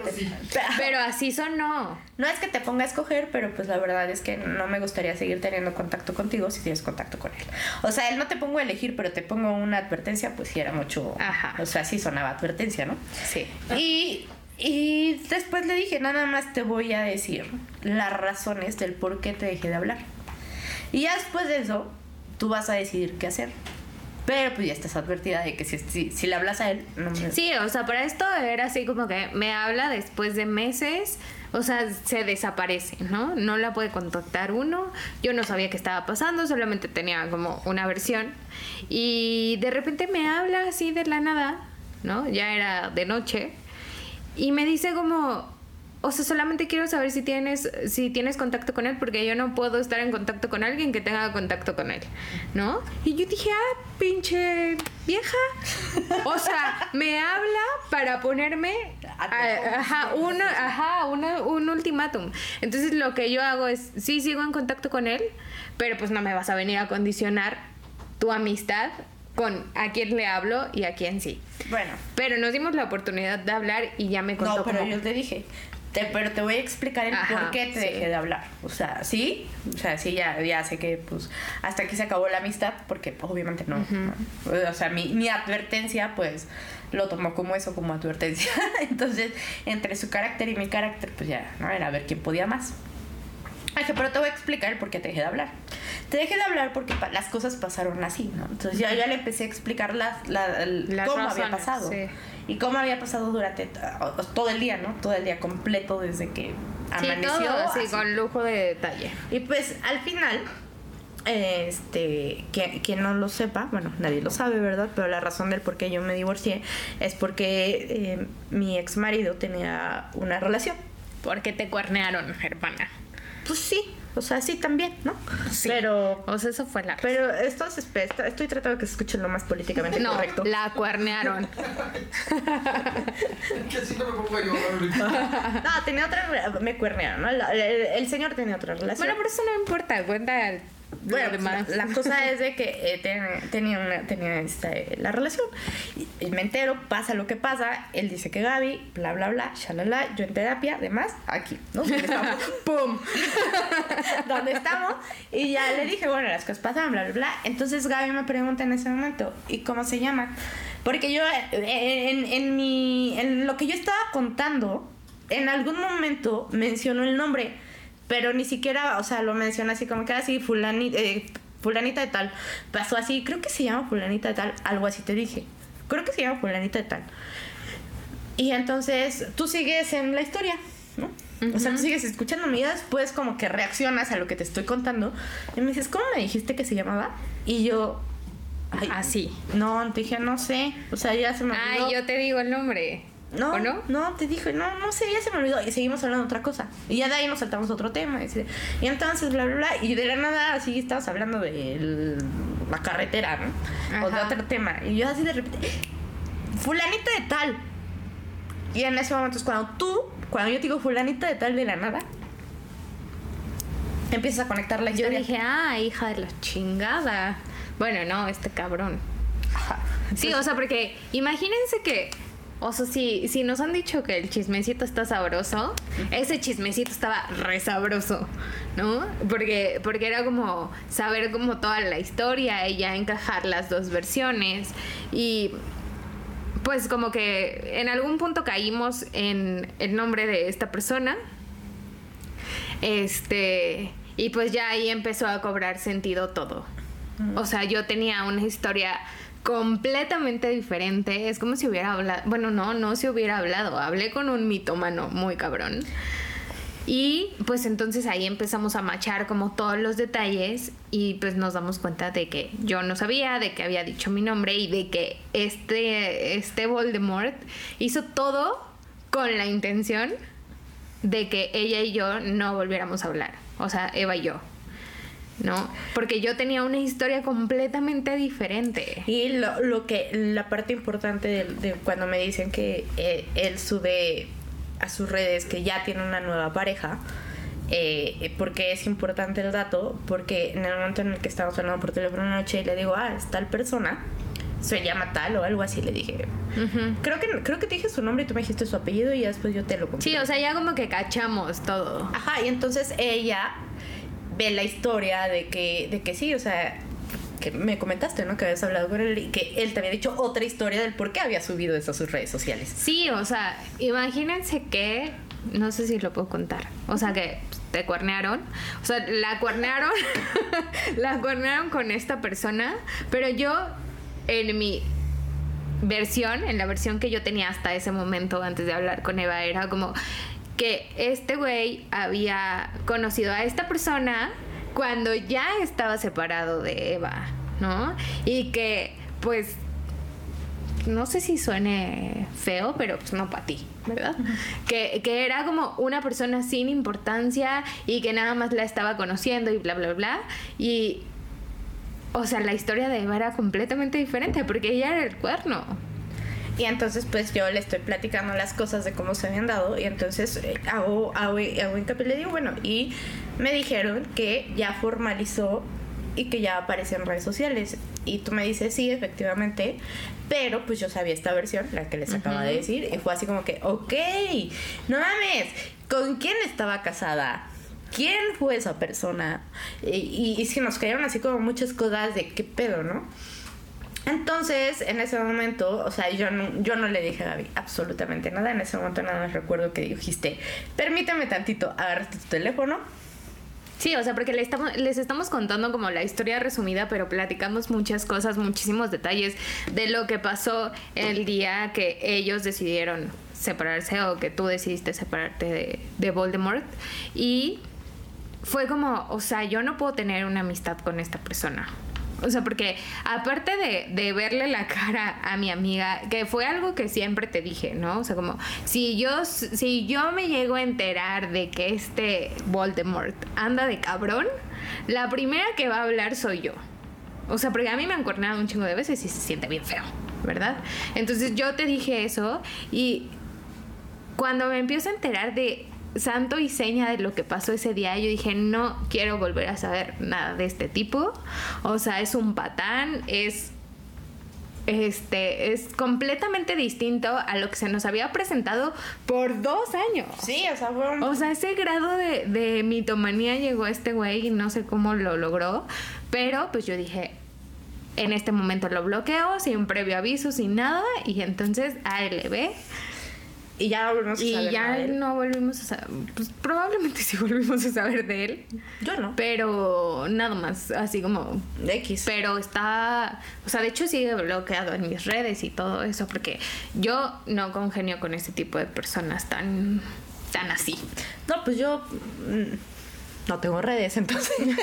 Pero así sonó. No es que te ponga a escoger, pero pues la verdad es que no me gustaría seguir teniendo contacto contigo si tienes contacto con él. O sea, él no te pongo a elegir, pero te pongo una advertencia, pues sí era mucho. Ajá. O sea, sí sonaba advertencia, ¿no? Sí. Y, y después le dije, nada más te voy a decir las razones del por qué te dejé de hablar. Y ya después de eso, tú vas a decidir qué hacer. Pero pues ya estás advertida de que si, si, si le hablas a él, no me... Sí, o sea, para esto era así como que me habla después de meses, o sea, se desaparece, ¿no? No la puede contactar uno. Yo no sabía qué estaba pasando, solamente tenía como una versión. Y de repente me habla así de la nada, ¿no? Ya era de noche. Y me dice como, o sea, solamente quiero saber si tienes, si tienes contacto con él, porque yo no puedo estar en contacto con alguien que tenga contacto con él, ¿no? Y yo dije, ah, pinche vieja. O sea, me habla para ponerme a- ajá, un, ajá, una- un ultimátum. Entonces lo que yo hago es, sí sigo en contacto con él, pero pues no me vas a venir a condicionar tu amistad con a quién le hablo y a quién sí. Bueno, Pero nos dimos la oportunidad de hablar y ya me contó No, pero yo te dije, te- pero te voy a explicar el Ajá, por qué te sí. dejé de hablar. O sea, sí, o sea, sí, ya, ya sé que pues hasta aquí se acabó la amistad, porque pues, obviamente no. ¿no? O sea, mi, mi advertencia, pues lo tomó como eso, como advertencia. Entonces, entre su carácter y mi carácter, pues ya, ¿no? Era ver quién podía más. Dije, pero te voy a explicar por qué te dejé de hablar. Te dejé de hablar porque las cosas pasaron así, ¿no? Entonces ya, ya le empecé a explicar la- Las cómo había pasado. sí. Y cómo había pasado durante todo el día, ¿no? Todo el día completo desde que Sí, amaneció. todo así, así. con lujo de detalle. Y pues al final, este, quien no lo sepa, bueno, nadie lo sabe, ¿verdad? Pero la razón del por qué yo me divorcié es porque eh, mi ex marido tenía una relación. Porque te cuernearon, hermana. Pues sí, o sea, sí también, ¿no? Pero, O sea, eso fue la... pero esto es- espera, estoy tratando de que se escuche lo más políticamente no, correcto. la cuernearon. que así no me pongo yo ahorita. No, tenía otra, me cuernearon, ¿no? El, el señor tenía otra relación. bueno, pero eso no importa, cuenta Bueno, demás. la, la cosa es de que eh, ten- tenía, una, tenía esta, eh, la relación. Y, y me entero, pasa lo que pasa. Él dice que Gaby, bla, bla, bla, shalala. Yo en terapia, además, aquí, ¿no? Estamos. ¡Pum! Donde estamos. Y ya le dije, bueno, las cosas pasan, bla, bla, bla. Entonces Gaby me pregunta en ese momento, ¿y cómo se llama? Porque yo, eh, en, en, mi, en lo que yo estaba contando, en algún momento mencionó el nombre, pero ni siquiera, o sea, lo menciona así como que así, fulanita, fulanita de tal. Pasó así, creo que se llama fulanita de tal, algo así te dije. Creo que se llama fulanita de tal. Y entonces tú sigues en la historia, ¿no? O sea, tú sigues escuchándome y después como que reaccionas a lo que te estoy contando. Y me dices, ¿cómo me dijiste que se llamaba? Y yo... ay, Así. No, te dije, no sé. O sea, ya se me olvidó. Ay, yo te digo el nombre. No, ¿O no? no, te dije, no, no sé, ya se me olvidó. Y seguimos hablando de otra cosa. Y ya de ahí nos saltamos a otro tema. Y, entonces, bla, bla, bla. Y de la nada, así estabas hablando de el- la carretera, ¿no? O de otro tema. Y yo así de repente, fulanita de tal. Y en ese momento es cuando tú, cuando yo te digo fulanita de tal de la nada, empiezas a conectar la Yo historia. dije, ah, hija de la chingada. Bueno, no, este cabrón. Ajá. Sí, o sea, porque imagínense que, o sea, si, si nos han dicho que el chismecito está sabroso, ese chismecito estaba re sabroso, ¿no? Porque, porque era como saber como toda la historia y ya encajar las dos versiones. Y pues como que en algún punto caímos en el nombre de esta persona. Este, y pues ya ahí empezó a cobrar sentido todo. O sea, yo tenía una historia completamente diferente. Es como si hubiera hablado. Bueno, no, no se hubiera hablado. Hablé con un mitómano muy cabrón. Y pues entonces ahí empezamos a machar como todos los detalles y pues nos damos cuenta de que yo no sabía, de que había dicho mi nombre y de que este, este Voldemort hizo todo con la intención de que ella y yo no volviéramos a hablar. O sea, Eva y yo. ¿No? Porque yo tenía una historia completamente diferente. Y lo, lo que, la parte importante de, de cuando me dicen que eh, él sube a sus redes que ya tiene una nueva pareja, eh, porque es importante el dato, porque en el momento en el que estábamos hablando por teléfono una noche le digo, ah, es tal persona, se llama tal o algo así, le dije. Creo que creo que te dije su nombre y tú me dijiste su apellido y ya después yo te lo conté. Sí, o sea, ya como que cachamos todo. Ajá, y entonces ella ve la historia de que, de que sí, o sea, que me comentaste, ¿no? Que habías hablado con él y que él te había dicho otra historia del por qué había subido eso a sus redes sociales. Sí, o sea, imagínense que, no sé si lo puedo contar, o sea que te cuernearon, o sea, la cuernearon, la cuernearon con esta persona, pero yo en mi versión, en la versión que yo tenía hasta ese momento antes de hablar con Eva, era como que este güey había conocido a esta persona cuando ya estaba separado de Eva, ¿no? Y que pues no sé si suene feo, pero pues no para ti, ¿verdad? que, que era como una persona sin importancia y que nada más la estaba conociendo y bla, bla, bla. Y, o sea, la historia de Eva era completamente diferente porque ella era el cuerno. Y entonces pues yo le estoy platicando las cosas de cómo se habían dado y entonces eh, hago, hago, hago hincapié y le digo, bueno, y me dijeron que ya formalizó y que ya aparece en redes sociales. Y tú me dices, sí, efectivamente, pero pues yo sabía esta versión, la que les acaba de decir, y fue así como que, ok, no mames, ¿con quién estaba casada? ¿Quién fue esa persona? Y, y, y sí, nos cayeron así como muchas cosas de qué pedo, ¿no? Entonces, en ese momento, o sea, yo no, yo no le dije a Gaby absolutamente nada. En ese momento nada más recuerdo que dijiste, permíteme tantito, agarraste tu teléfono. Sí, o sea, porque le estamos, les estamos contando como la historia resumida, pero platicamos muchas cosas, muchísimos detalles de lo que pasó el día que ellos decidieron separarse o que tú decidiste separarte de, de Voldemort. Y fue como, o sea, yo no puedo tener una amistad con esta persona. O sea, porque aparte de, de, verle la cara a mi amiga, que fue algo que siempre te dije, ¿no? O sea, como si yo, si yo me llego a enterar de que este Voldemort anda de cabrón, la primera que va a hablar soy yo. O sea, porque a mí me han cornado un chingo de veces y se siente bien feo, ¿verdad? Entonces yo te dije eso y cuando me empiezo a enterar de santo y seña de lo que pasó ese día, yo dije, no quiero volver a saber nada de este tipo. O sea, es un patán, es este es completamente distinto a lo que se nos había presentado por dos años. Sí, o sea, fueron... O sea, ese grado de, de mitomanía llegó este güey y no sé cómo lo logró, pero pues yo dije, en este momento lo bloqueo sin previo aviso, sin nada, y entonces ALB y ya no volvimos a y saber ya nada de él. no volvimos a saber, pues probablemente sí volvimos a saber de él, Yo no. pero nada más, así como... X. Pero está, o sea, de hecho sigue bloqueado en mis redes y todo eso, porque yo no congenio con ese tipo de personas tan, tan así. No, pues yo mm, no tengo redes, entonces.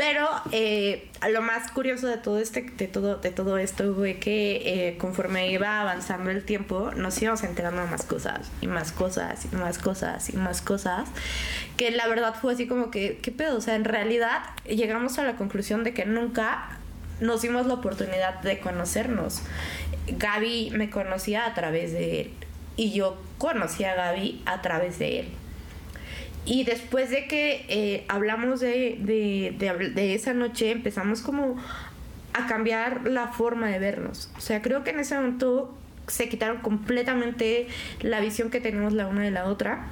Pero eh, lo más curioso de todo este, de todo, de todo esto fue que eh, conforme iba avanzando el tiempo, nos íbamos enterando de más cosas, y más cosas, y más cosas, y más cosas. Que la verdad fue así como que, ¿qué pedo? O sea, en realidad llegamos a la conclusión de que nunca nos dimos la oportunidad de conocernos. Gaby me conocía a través de él. Y yo conocí a Gaby a través de él. Y después de que eh, hablamos de, de, de, de esa noche, empezamos como a cambiar la forma de vernos. O sea, creo que en ese momento se quitaron completamente la visión que tenemos la una de la otra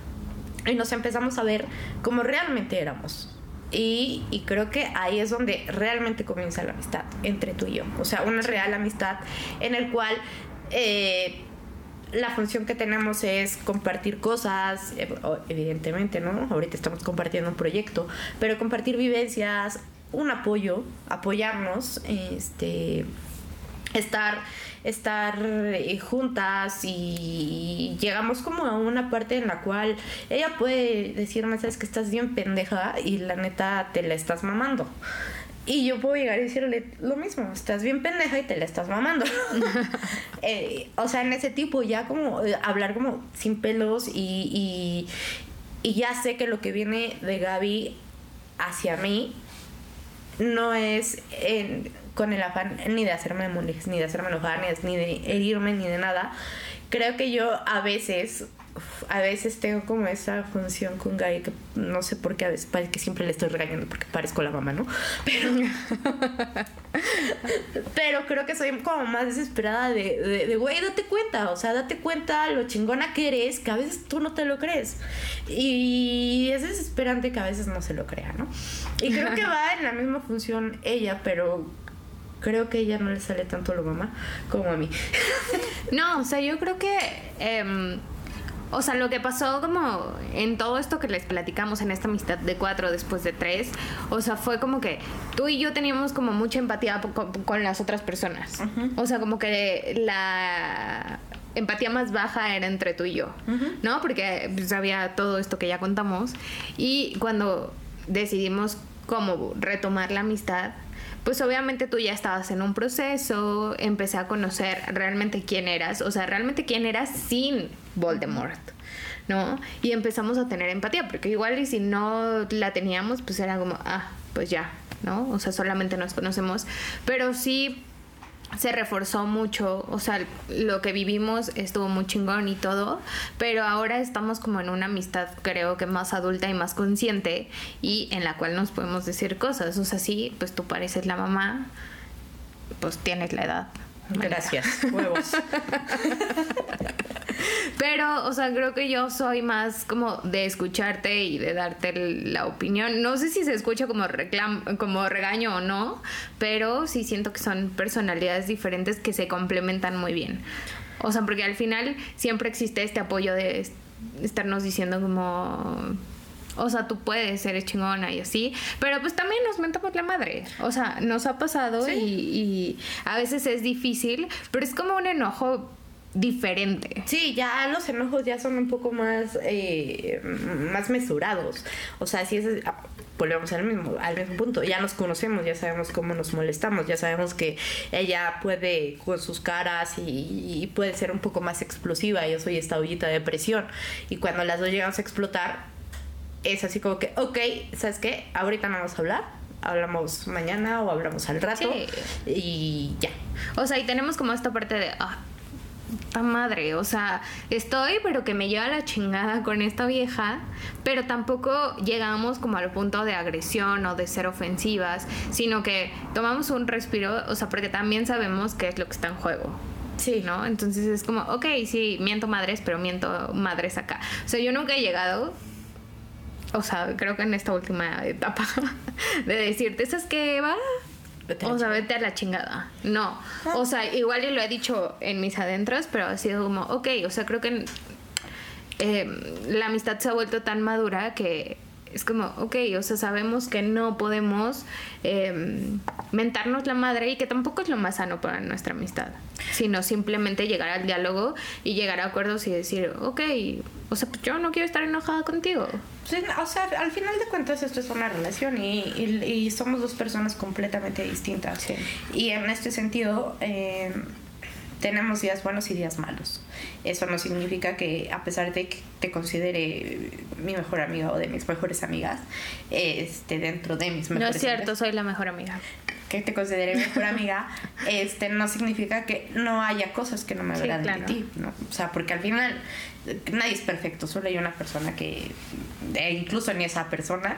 y nos empezamos a ver como realmente éramos. Y, y creo que ahí es donde realmente comienza la amistad entre tú y yo. O sea, una real amistad en el cual eh, la función que tenemos es compartir cosas, evidentemente, ¿no? Ahorita estamos compartiendo un proyecto, pero compartir vivencias, un apoyo, apoyarnos, este, estar, estar eh, juntas y llegamos como a una parte en la cual ella puede decirme, sabes que estás bien pendeja y la neta te la estás mamando. Y yo puedo llegar y decirle lo mismo, estás bien pendeja y te la estás mamando. Eh, o sea, en ese tipo, ya como eh, hablar como sin pelos y, y, y ya sé que lo que viene de Gaby hacia mí no es en- con el afán ni de hacerme molestar, ni de hacerme enojar, ni de, ni de herirme, ni de nada. Creo que yo a veces, a veces tengo como esa función con Gaby que no sé por qué a veces parece que siempre le estoy regañando porque parezco la mamá, ¿no? Pero, pero creo que soy como más desesperada de, de, de, güey, date cuenta, o sea, date cuenta lo chingona que eres, que a veces tú no te lo crees. Y es desesperante que a veces no se lo crea, ¿no? Y creo que va en la misma función ella, pero creo que a ella no le sale tanto lo mamá como a mí. No, o sea, yo creo que. em, o sea, lo que pasó como en todo esto que les platicamos en esta amistad de cuatro después de tres, o sea, fue como que tú y yo teníamos como mucha empatía con las otras personas. O sea, como que la empatía más baja era entre tú y yo, ¿no? Porque pues, había todo esto que ya contamos. Y cuando decidimos como retomar la amistad, pues obviamente tú ya estabas en un proceso, empecé a conocer realmente quién eras, o sea, realmente quién eras sin Voldemort, ¿no? Y empezamos a tener empatía, porque igual y si no la teníamos, pues era como, ah, pues ya, ¿no? O sea, solamente nos conocemos, pero sí se reforzó mucho, o sea, lo que vivimos estuvo muy chingón y todo, pero ahora estamos como en una amistad creo que más adulta y más consciente y en la cual nos podemos decir cosas, o sea, sí, pues tú pareces la mamá, pues tienes la edad. Gracias, huevos. Pero, o sea, creo que yo soy más como de escucharte y de darte la opinión. No sé si se escucha como reclam como regaño o no, pero sí siento que son personalidades diferentes que se complementan muy bien. O sea, porque al final siempre existe este apoyo de est- estarnos diciendo como o sea, tú puedes ser chingona y así, pero pues también nos mentamos la madre. O sea, nos ha pasado Sí. y, y a veces es difícil, pero es como un enojo diferente. Sí, ya los enojos ya son un poco más, eh, más mesurados. O sea, si es, ah, volvemos al mismo, al mismo punto. Ya nos conocemos, ya sabemos cómo nos molestamos, ya sabemos que ella puede con sus caras y, y puede ser un poco más explosiva. Yo soy esta ollita de presión. Y cuando las dos llegamos a explotar, es así como que, ok, ¿sabes qué? Ahorita no vamos a hablar. Hablamos mañana o hablamos al rato. Sí. Y ya. O sea, y tenemos como esta parte de, ah, ta madre, o sea, estoy, pero que me lleva la chingada con esta vieja, pero tampoco llegamos como al punto de agresión o de ser ofensivas, sino que tomamos un respiro, o sea, porque también sabemos qué es lo que está en juego. Sí. ¿no? Entonces es como, ok, sí, miento madres, pero miento madres acá. O sea, yo nunca he llegado, o sea, creo que en esta última etapa, de decirte, ¿sabes qué, Eva? O sea, vete a la chingada. No. O sea, igual y lo he dicho en mis adentros, pero ha sido como, ok, o sea, creo que eh, la amistad se ha vuelto tan madura que es como, ok, o sea, sabemos que no podemos eh, mentarnos la madre y que tampoco es lo más sano para nuestra amistad, sino simplemente llegar al diálogo y llegar a acuerdos y decir, ok, o sea, pues yo no quiero estar enojada contigo. Sí, o sea, al final de cuentas esto es una relación y, y- y somos dos personas completamente distintas. Sí. Y en este sentido eh, tenemos días buenos y días malos. Eso no significa que a pesar de que te considere mi mejor amiga o de mis mejores amigas, este, dentro de mis mejores No es cierto, amigas, soy la mejor amiga. que te considere mi mejor amiga, este, no significa que no haya cosas que no me Sí, agraden claro. de ti, ¿no? O sea, porque al final nadie es perfecto, solo hay una persona que, e incluso ni esa persona,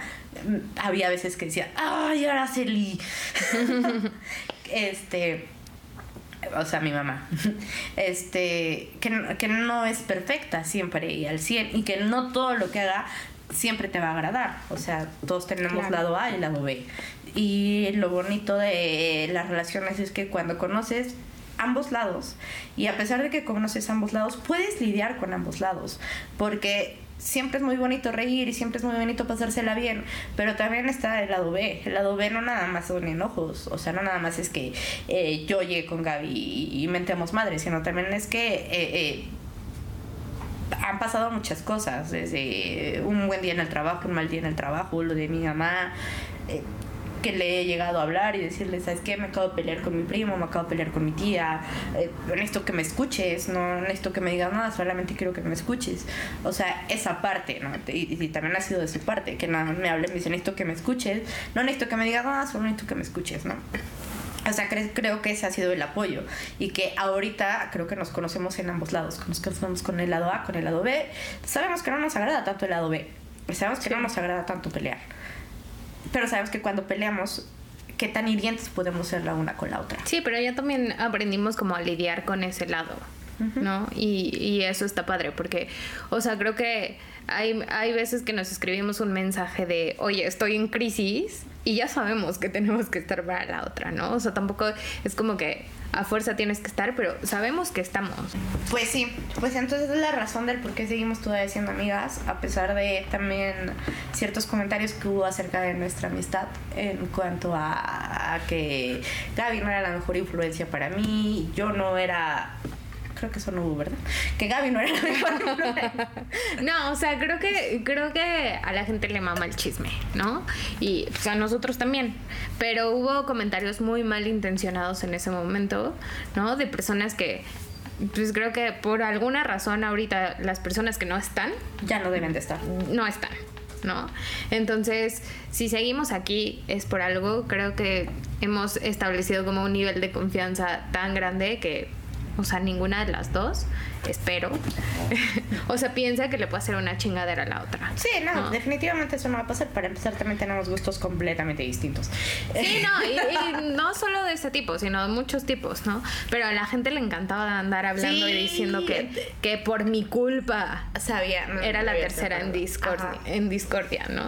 había veces que decía, ¡ay, Araceli! este, o sea, mi mamá, este, que, no- que no es perfecta siempre y al 100, y que no todo lo que haga siempre te va a agradar. O sea, todos tenemos Claro. lado A y lado B. Y lo bonito de las relaciones es que cuando conoces ambos lados, y a pesar de que conoces ambos lados, puedes lidiar con ambos lados, porque siempre es muy bonito reír y siempre es muy bonito pasársela bien, pero también está el lado B. El lado B no nada más son enojos, o sea, no nada más es que eh, yo llegue con Gaby y, y mentemos madre, sino también es que... eh, eh, han pasado muchas cosas, desde un buen día en el trabajo, un mal día en el trabajo, lo de mi mamá, que le he llegado a hablar y decirle, ¿sabes qué? Me acabo de pelear con mi primo, me acabo de pelear con mi tía, eh, necesito que me escuches, no necesito que me digas nada, solamente quiero que me escuches. O sea, esa parte, ¿no? Y, y también ha sido de su parte, que nada, me hable, me dice, necesito que me escuches, no necesito que me digas nada, solo necesito que me escuches, ¿no? O sea, cre- creo que ese ha sido el apoyo y que ahorita creo que nos conocemos en ambos lados, nos conocemos con el lado A, con el lado B. Sabemos que no nos agrada tanto el lado B, sabemos que no nos agrada tanto pelear, pero sabemos que cuando peleamos, qué tan hirientes podemos ser la una con la otra. Sí, pero ya también aprendimos como a lidiar con ese lado, ¿no? Y, y eso está padre, porque, o sea, creo que hay, hay veces que nos escribimos un mensaje de, oye, estoy en crisis, y ya sabemos que tenemos que estar para la otra, ¿no? O sea, tampoco es como que a fuerza tienes que estar, pero sabemos que estamos. Pues sí, pues entonces es la razón del por qué seguimos todavía siendo amigas, a pesar de también ciertos comentarios que hubo acerca de nuestra amistad en cuanto a, a que Gaby no era la mejor influencia para mí, yo no era... Creo que eso no hubo, ¿verdad? Que Gaby no era la mejor. No, o sea, creo que creo que a la gente le mama el chisme, ¿no? Y pues, a nosotros también. Pero hubo comentarios muy mal intencionados en ese momento, ¿no? De personas que pues creo que por alguna razón ahorita las personas que no están Ya no deben de estar. no están, ¿no? Entonces, si seguimos aquí es por algo, creo que hemos establecido como un nivel de confianza tan grande que, o sea, ninguna de las dos, espero, o sea, piensa que le puede hacer una chingadera a la otra. Sí, no, No. definitivamente eso no va a pasar. Para empezar, también tenemos gustos completamente distintos. Sí, no, y, y no solo de ese tipo, sino de muchos tipos, ¿no? Pero a la gente le encantaba andar hablando y diciendo que, que por mi culpa Sabía. era la tercera en Ajá. en discordia, ¿no?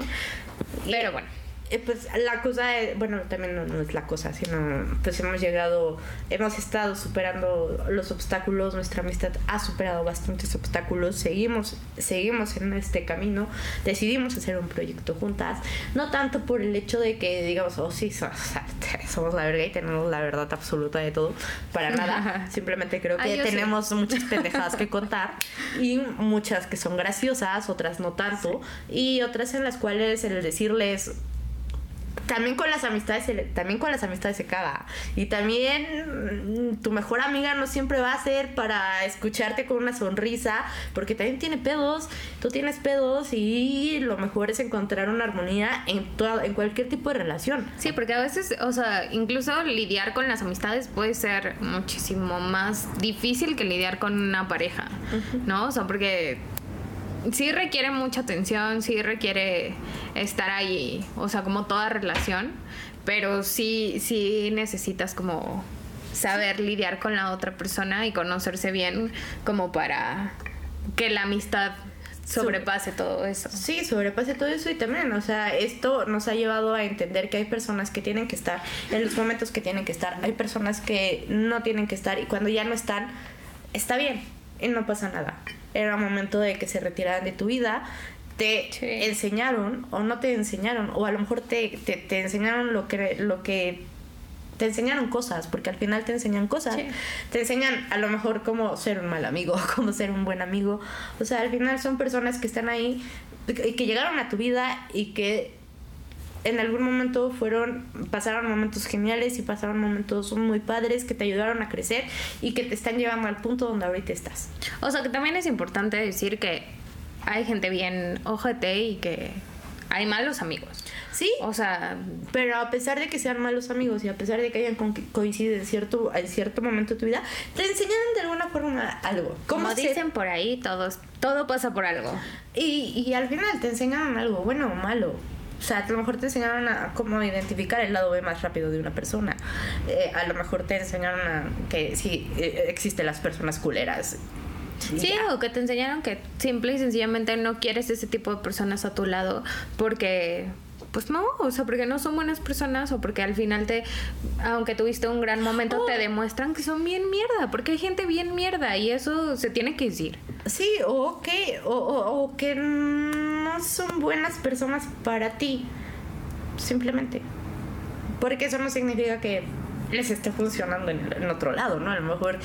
Pero bueno. Eh, pues la cosa, es- bueno, también no, no es la cosa, sino pues hemos llegado, hemos estado superando los obstáculos, nuestra amistad ha superado bastantes obstáculos, seguimos, seguimos en este camino, decidimos hacer un proyecto juntas, no tanto por el hecho de que digamos, oh sí, so- somos la verga y tenemos la verdad absoluta de todo, para nada, simplemente creo que Ay, yo sí. tenemos muchas pendejadas que contar y muchas que son graciosas, otras no tanto, y otras en las cuales el decirles también con las amistades se también con las amistades se caga y también mm, tu mejor amiga no siempre va a ser para escucharte con una sonrisa porque también tiene pedos tú tienes pedos y lo mejor es encontrar una armonía en toda en cualquier tipo de relación. Sí, porque a veces, o sea, incluso lidiar con las amistades puede ser muchísimo más difícil que lidiar con una pareja, ¿no? O sea, porque sí requiere mucha atención, sí requiere estar ahí, o sea, como toda relación, pero sí, sí necesitas como saber lidiar con la otra persona y conocerse bien como para que la amistad sobrepase todo eso. Sí, sobrepase todo eso y también, o sea, esto nos ha llevado a entender que hay personas que tienen que estar en los momentos que tienen que estar, hay personas que no tienen que estar y cuando ya no están, está bien y no pasa nada. Era momento de que se retiraran de tu vida, te Sí. enseñaron o no te enseñaron o a lo mejor te, te, te enseñaron lo que, lo que te enseñaron cosas, porque al final te enseñan cosas. Sí. Te enseñan a lo mejor cómo ser un mal amigo, cómo ser un buen amigo. O sea, al final son personas que están ahí y que llegaron a tu vida y que en algún momento fueron, pasaron momentos geniales y pasaron momentos muy padres que te ayudaron a crecer y que te están llevando al punto donde ahorita estás. O sea, que también es importante decir que hay gente bien ojete y que hay malos amigos. Sí, O sea, pero a pesar de que sean malos amigos y a pesar de que hayan coincidido en cierto, en cierto momento de tu vida, te enseñan de alguna forma algo. como ¿Cómo se- dicen por ahí, todos, todo pasa por algo. Y, y al final te enseñaron algo, bueno o malo. O sea, a lo mejor te enseñaron a cómo identificar el lado B más rápido de una persona. Eh, a lo mejor te enseñaron a que sí, eh, existen las personas culeras. Sí, ya. o que te enseñaron que simple y sencillamente no quieres ese tipo de personas a tu lado porque pues no, o sea, porque no son buenas personas o porque al final te, aunque tuviste un gran momento, Oh. te demuestran que son bien mierda, porque hay gente bien mierda y eso se tiene que decir. Sí, o que, o, o- o que son buenas personas para ti. Simplemente. Porque eso no significa que les esté funcionando en, en otro lado, ¿no? A lo mejor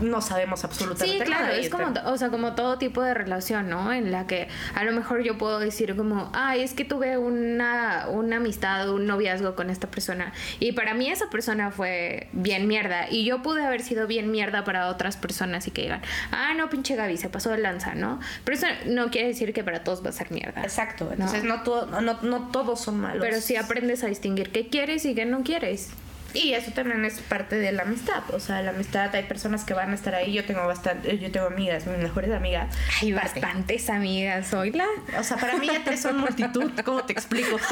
no sabemos Sí, absolutamente claro, nada. y es como, o sea, como todo tipo de relación, ¿no? En la que a lo mejor yo puedo decir como, ay, es que tuve una, una amistad, un noviazgo con esta persona y para mí esa persona fue bien mierda y yo pude haber sido bien mierda para otras personas y que digan, ah, no, pinche Gaby, se pasó de lanza, ¿no? Pero eso no quiere decir que para todos va a ser mierda. Exacto. Entonces no, todo, no, no todos son malos. Pero sí aprendes a distinguir qué quieres y qué no quieres. Y eso también es parte de la amistad. O sea, la amistad, hay personas que van a estar ahí. Yo tengo bastante, yo tengo amigas, mis mejores amigas. Hay bastantes amigas, oíla. O sea, para mí ya tres son multitud. ¿Cómo te explico?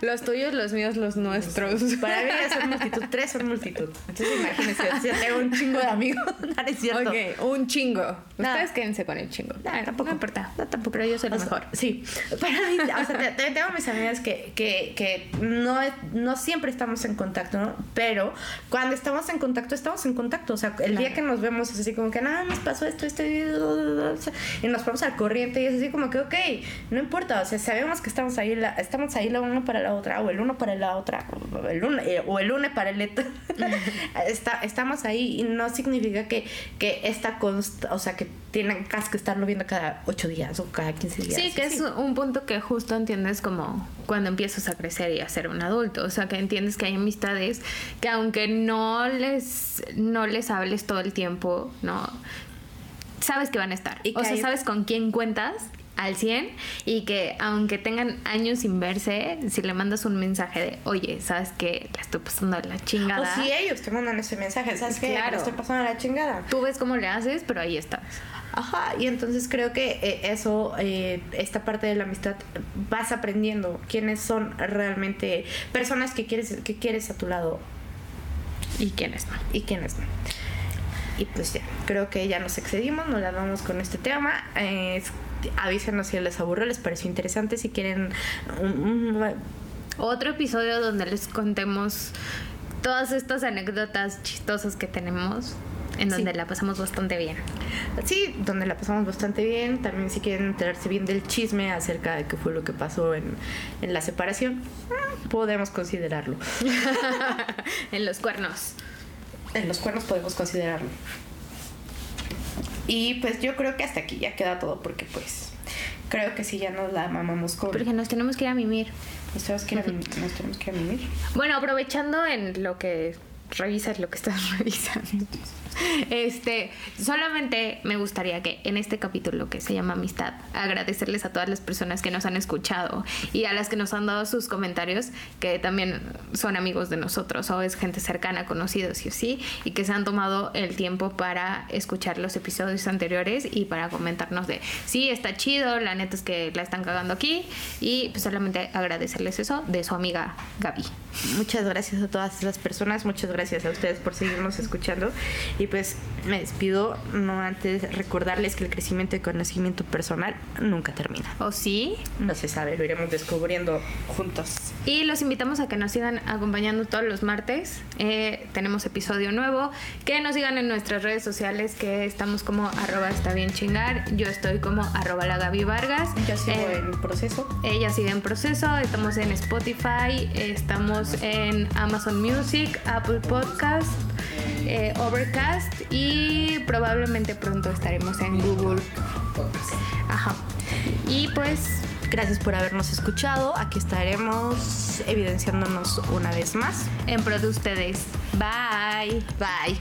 Los tuyos, los míos, los nuestros. Para mí ya son multitud. Tres son multitud. Entonces imagínense, tengo un chingo de amigos. No, es cierto. Ok, un chingo. No. Ustedes quédense con el chingo. No, tampoco. No importa. No, tampoco. Pero yo soy sea, mejor. Sí. Para mí, o sea, te- te- tengo mis amigas que, que, que no, no siempre estamos en contacto, ¿no? Pero cuando estamos en contacto, estamos en contacto. O sea, el día que nos vemos es así como que nada, nos pasó esto, esto, y nos vamos al corriente y es así como que, ok, no importa. O sea, sabemos que estamos ahí, la, estamos ahí la una para la otra, o el uno para la otra, o el uno, eh, o el une para el otro. Está, estamos ahí y no significa que, que esta consta, o sea, que tienen que estarlo viendo cada ocho días o cada 15 días. Sí, que es un punto que justo entiendes como cuando empiezas a crecer y a ser un adulto. O sea, que entiendes que hay amistades que aunque no les, no les hables todo el tiempo, ¿no? Sabes que van a estar. Y que o sea, hay- sabes con quién cuentas al 100 y que aunque tengan años sin verse, si le mandas un mensaje de, oye, ¿sabes que La estoy pasando de la chingada. O si ellos te mandan ese mensaje, ¿sabes qué? Claro. Estoy pasando la chingada. Tú ves cómo le haces, pero ahí estás. Ajá, y entonces creo que eh, eso, eh, esta parte de la amistad, vas aprendiendo quiénes son realmente personas que quieres, que quieres a tu lado ¿Y quiénes no? y quiénes no. Y pues ya, creo que ya nos excedimos, nos la damos con este tema. Eh, avísenos si les aburrió, les pareció interesante, si quieren un- un- Otro episodio donde les contemos todas estas anécdotas chistosas que tenemos, en donde Sí. la pasamos bastante bien. Sí, donde la pasamos bastante bien. También si quieren enterarse bien del chisme acerca de qué fue lo que pasó en, en la separación, podemos considerarlo. en los cuernos. En los cuernos podemos considerarlo. Y pues yo creo que hasta aquí ya queda todo porque pues creo que sí ya nos la mamamos con... Porque nos tenemos que ir a mimir. Nos tenemos que ir a, mim- nos tenemos que ir a mimir. Bueno, aprovechando en lo que revisas lo que estás revisando. Este, solamente me gustaría que en este capítulo que se llama Amistad, agradecerles a todas las personas que nos han escuchado y a las que nos han dado sus comentarios, que también son amigos de nosotros o es gente cercana, conocidos y así, y que se han tomado el tiempo para escuchar los episodios anteriores y para comentarnos de, sí, está chido, la neta es que la están cagando aquí, y pues solamente agradecerles eso de su amiga Gaby. Muchas gracias a todas esas personas, muchas gracias a ustedes por seguirnos escuchando y pues me despido, no antes recordarles que el crecimiento y conocimiento personal nunca termina. ¿O sí? No se sabe, lo iremos descubriendo juntos. Y los invitamos a que nos sigan acompañando todos los martes. Eh, tenemos episodio nuevo. Que nos sigan en nuestras redes sociales, que estamos como arroba está bien chingar. Yo estoy como arroba la Gaby Vargas. Yo sigo Eh, en proceso. Ella sigue en proceso. Estamos en Spotify, estamos en Amazon Music, Apple Podcast, eh, Overcast y probablemente pronto estaremos en Google. Ajá. Y pues Gracias por habernos escuchado. Aquí estaremos evidenciándonos una vez más. en pro de ustedes. Bye. Bye.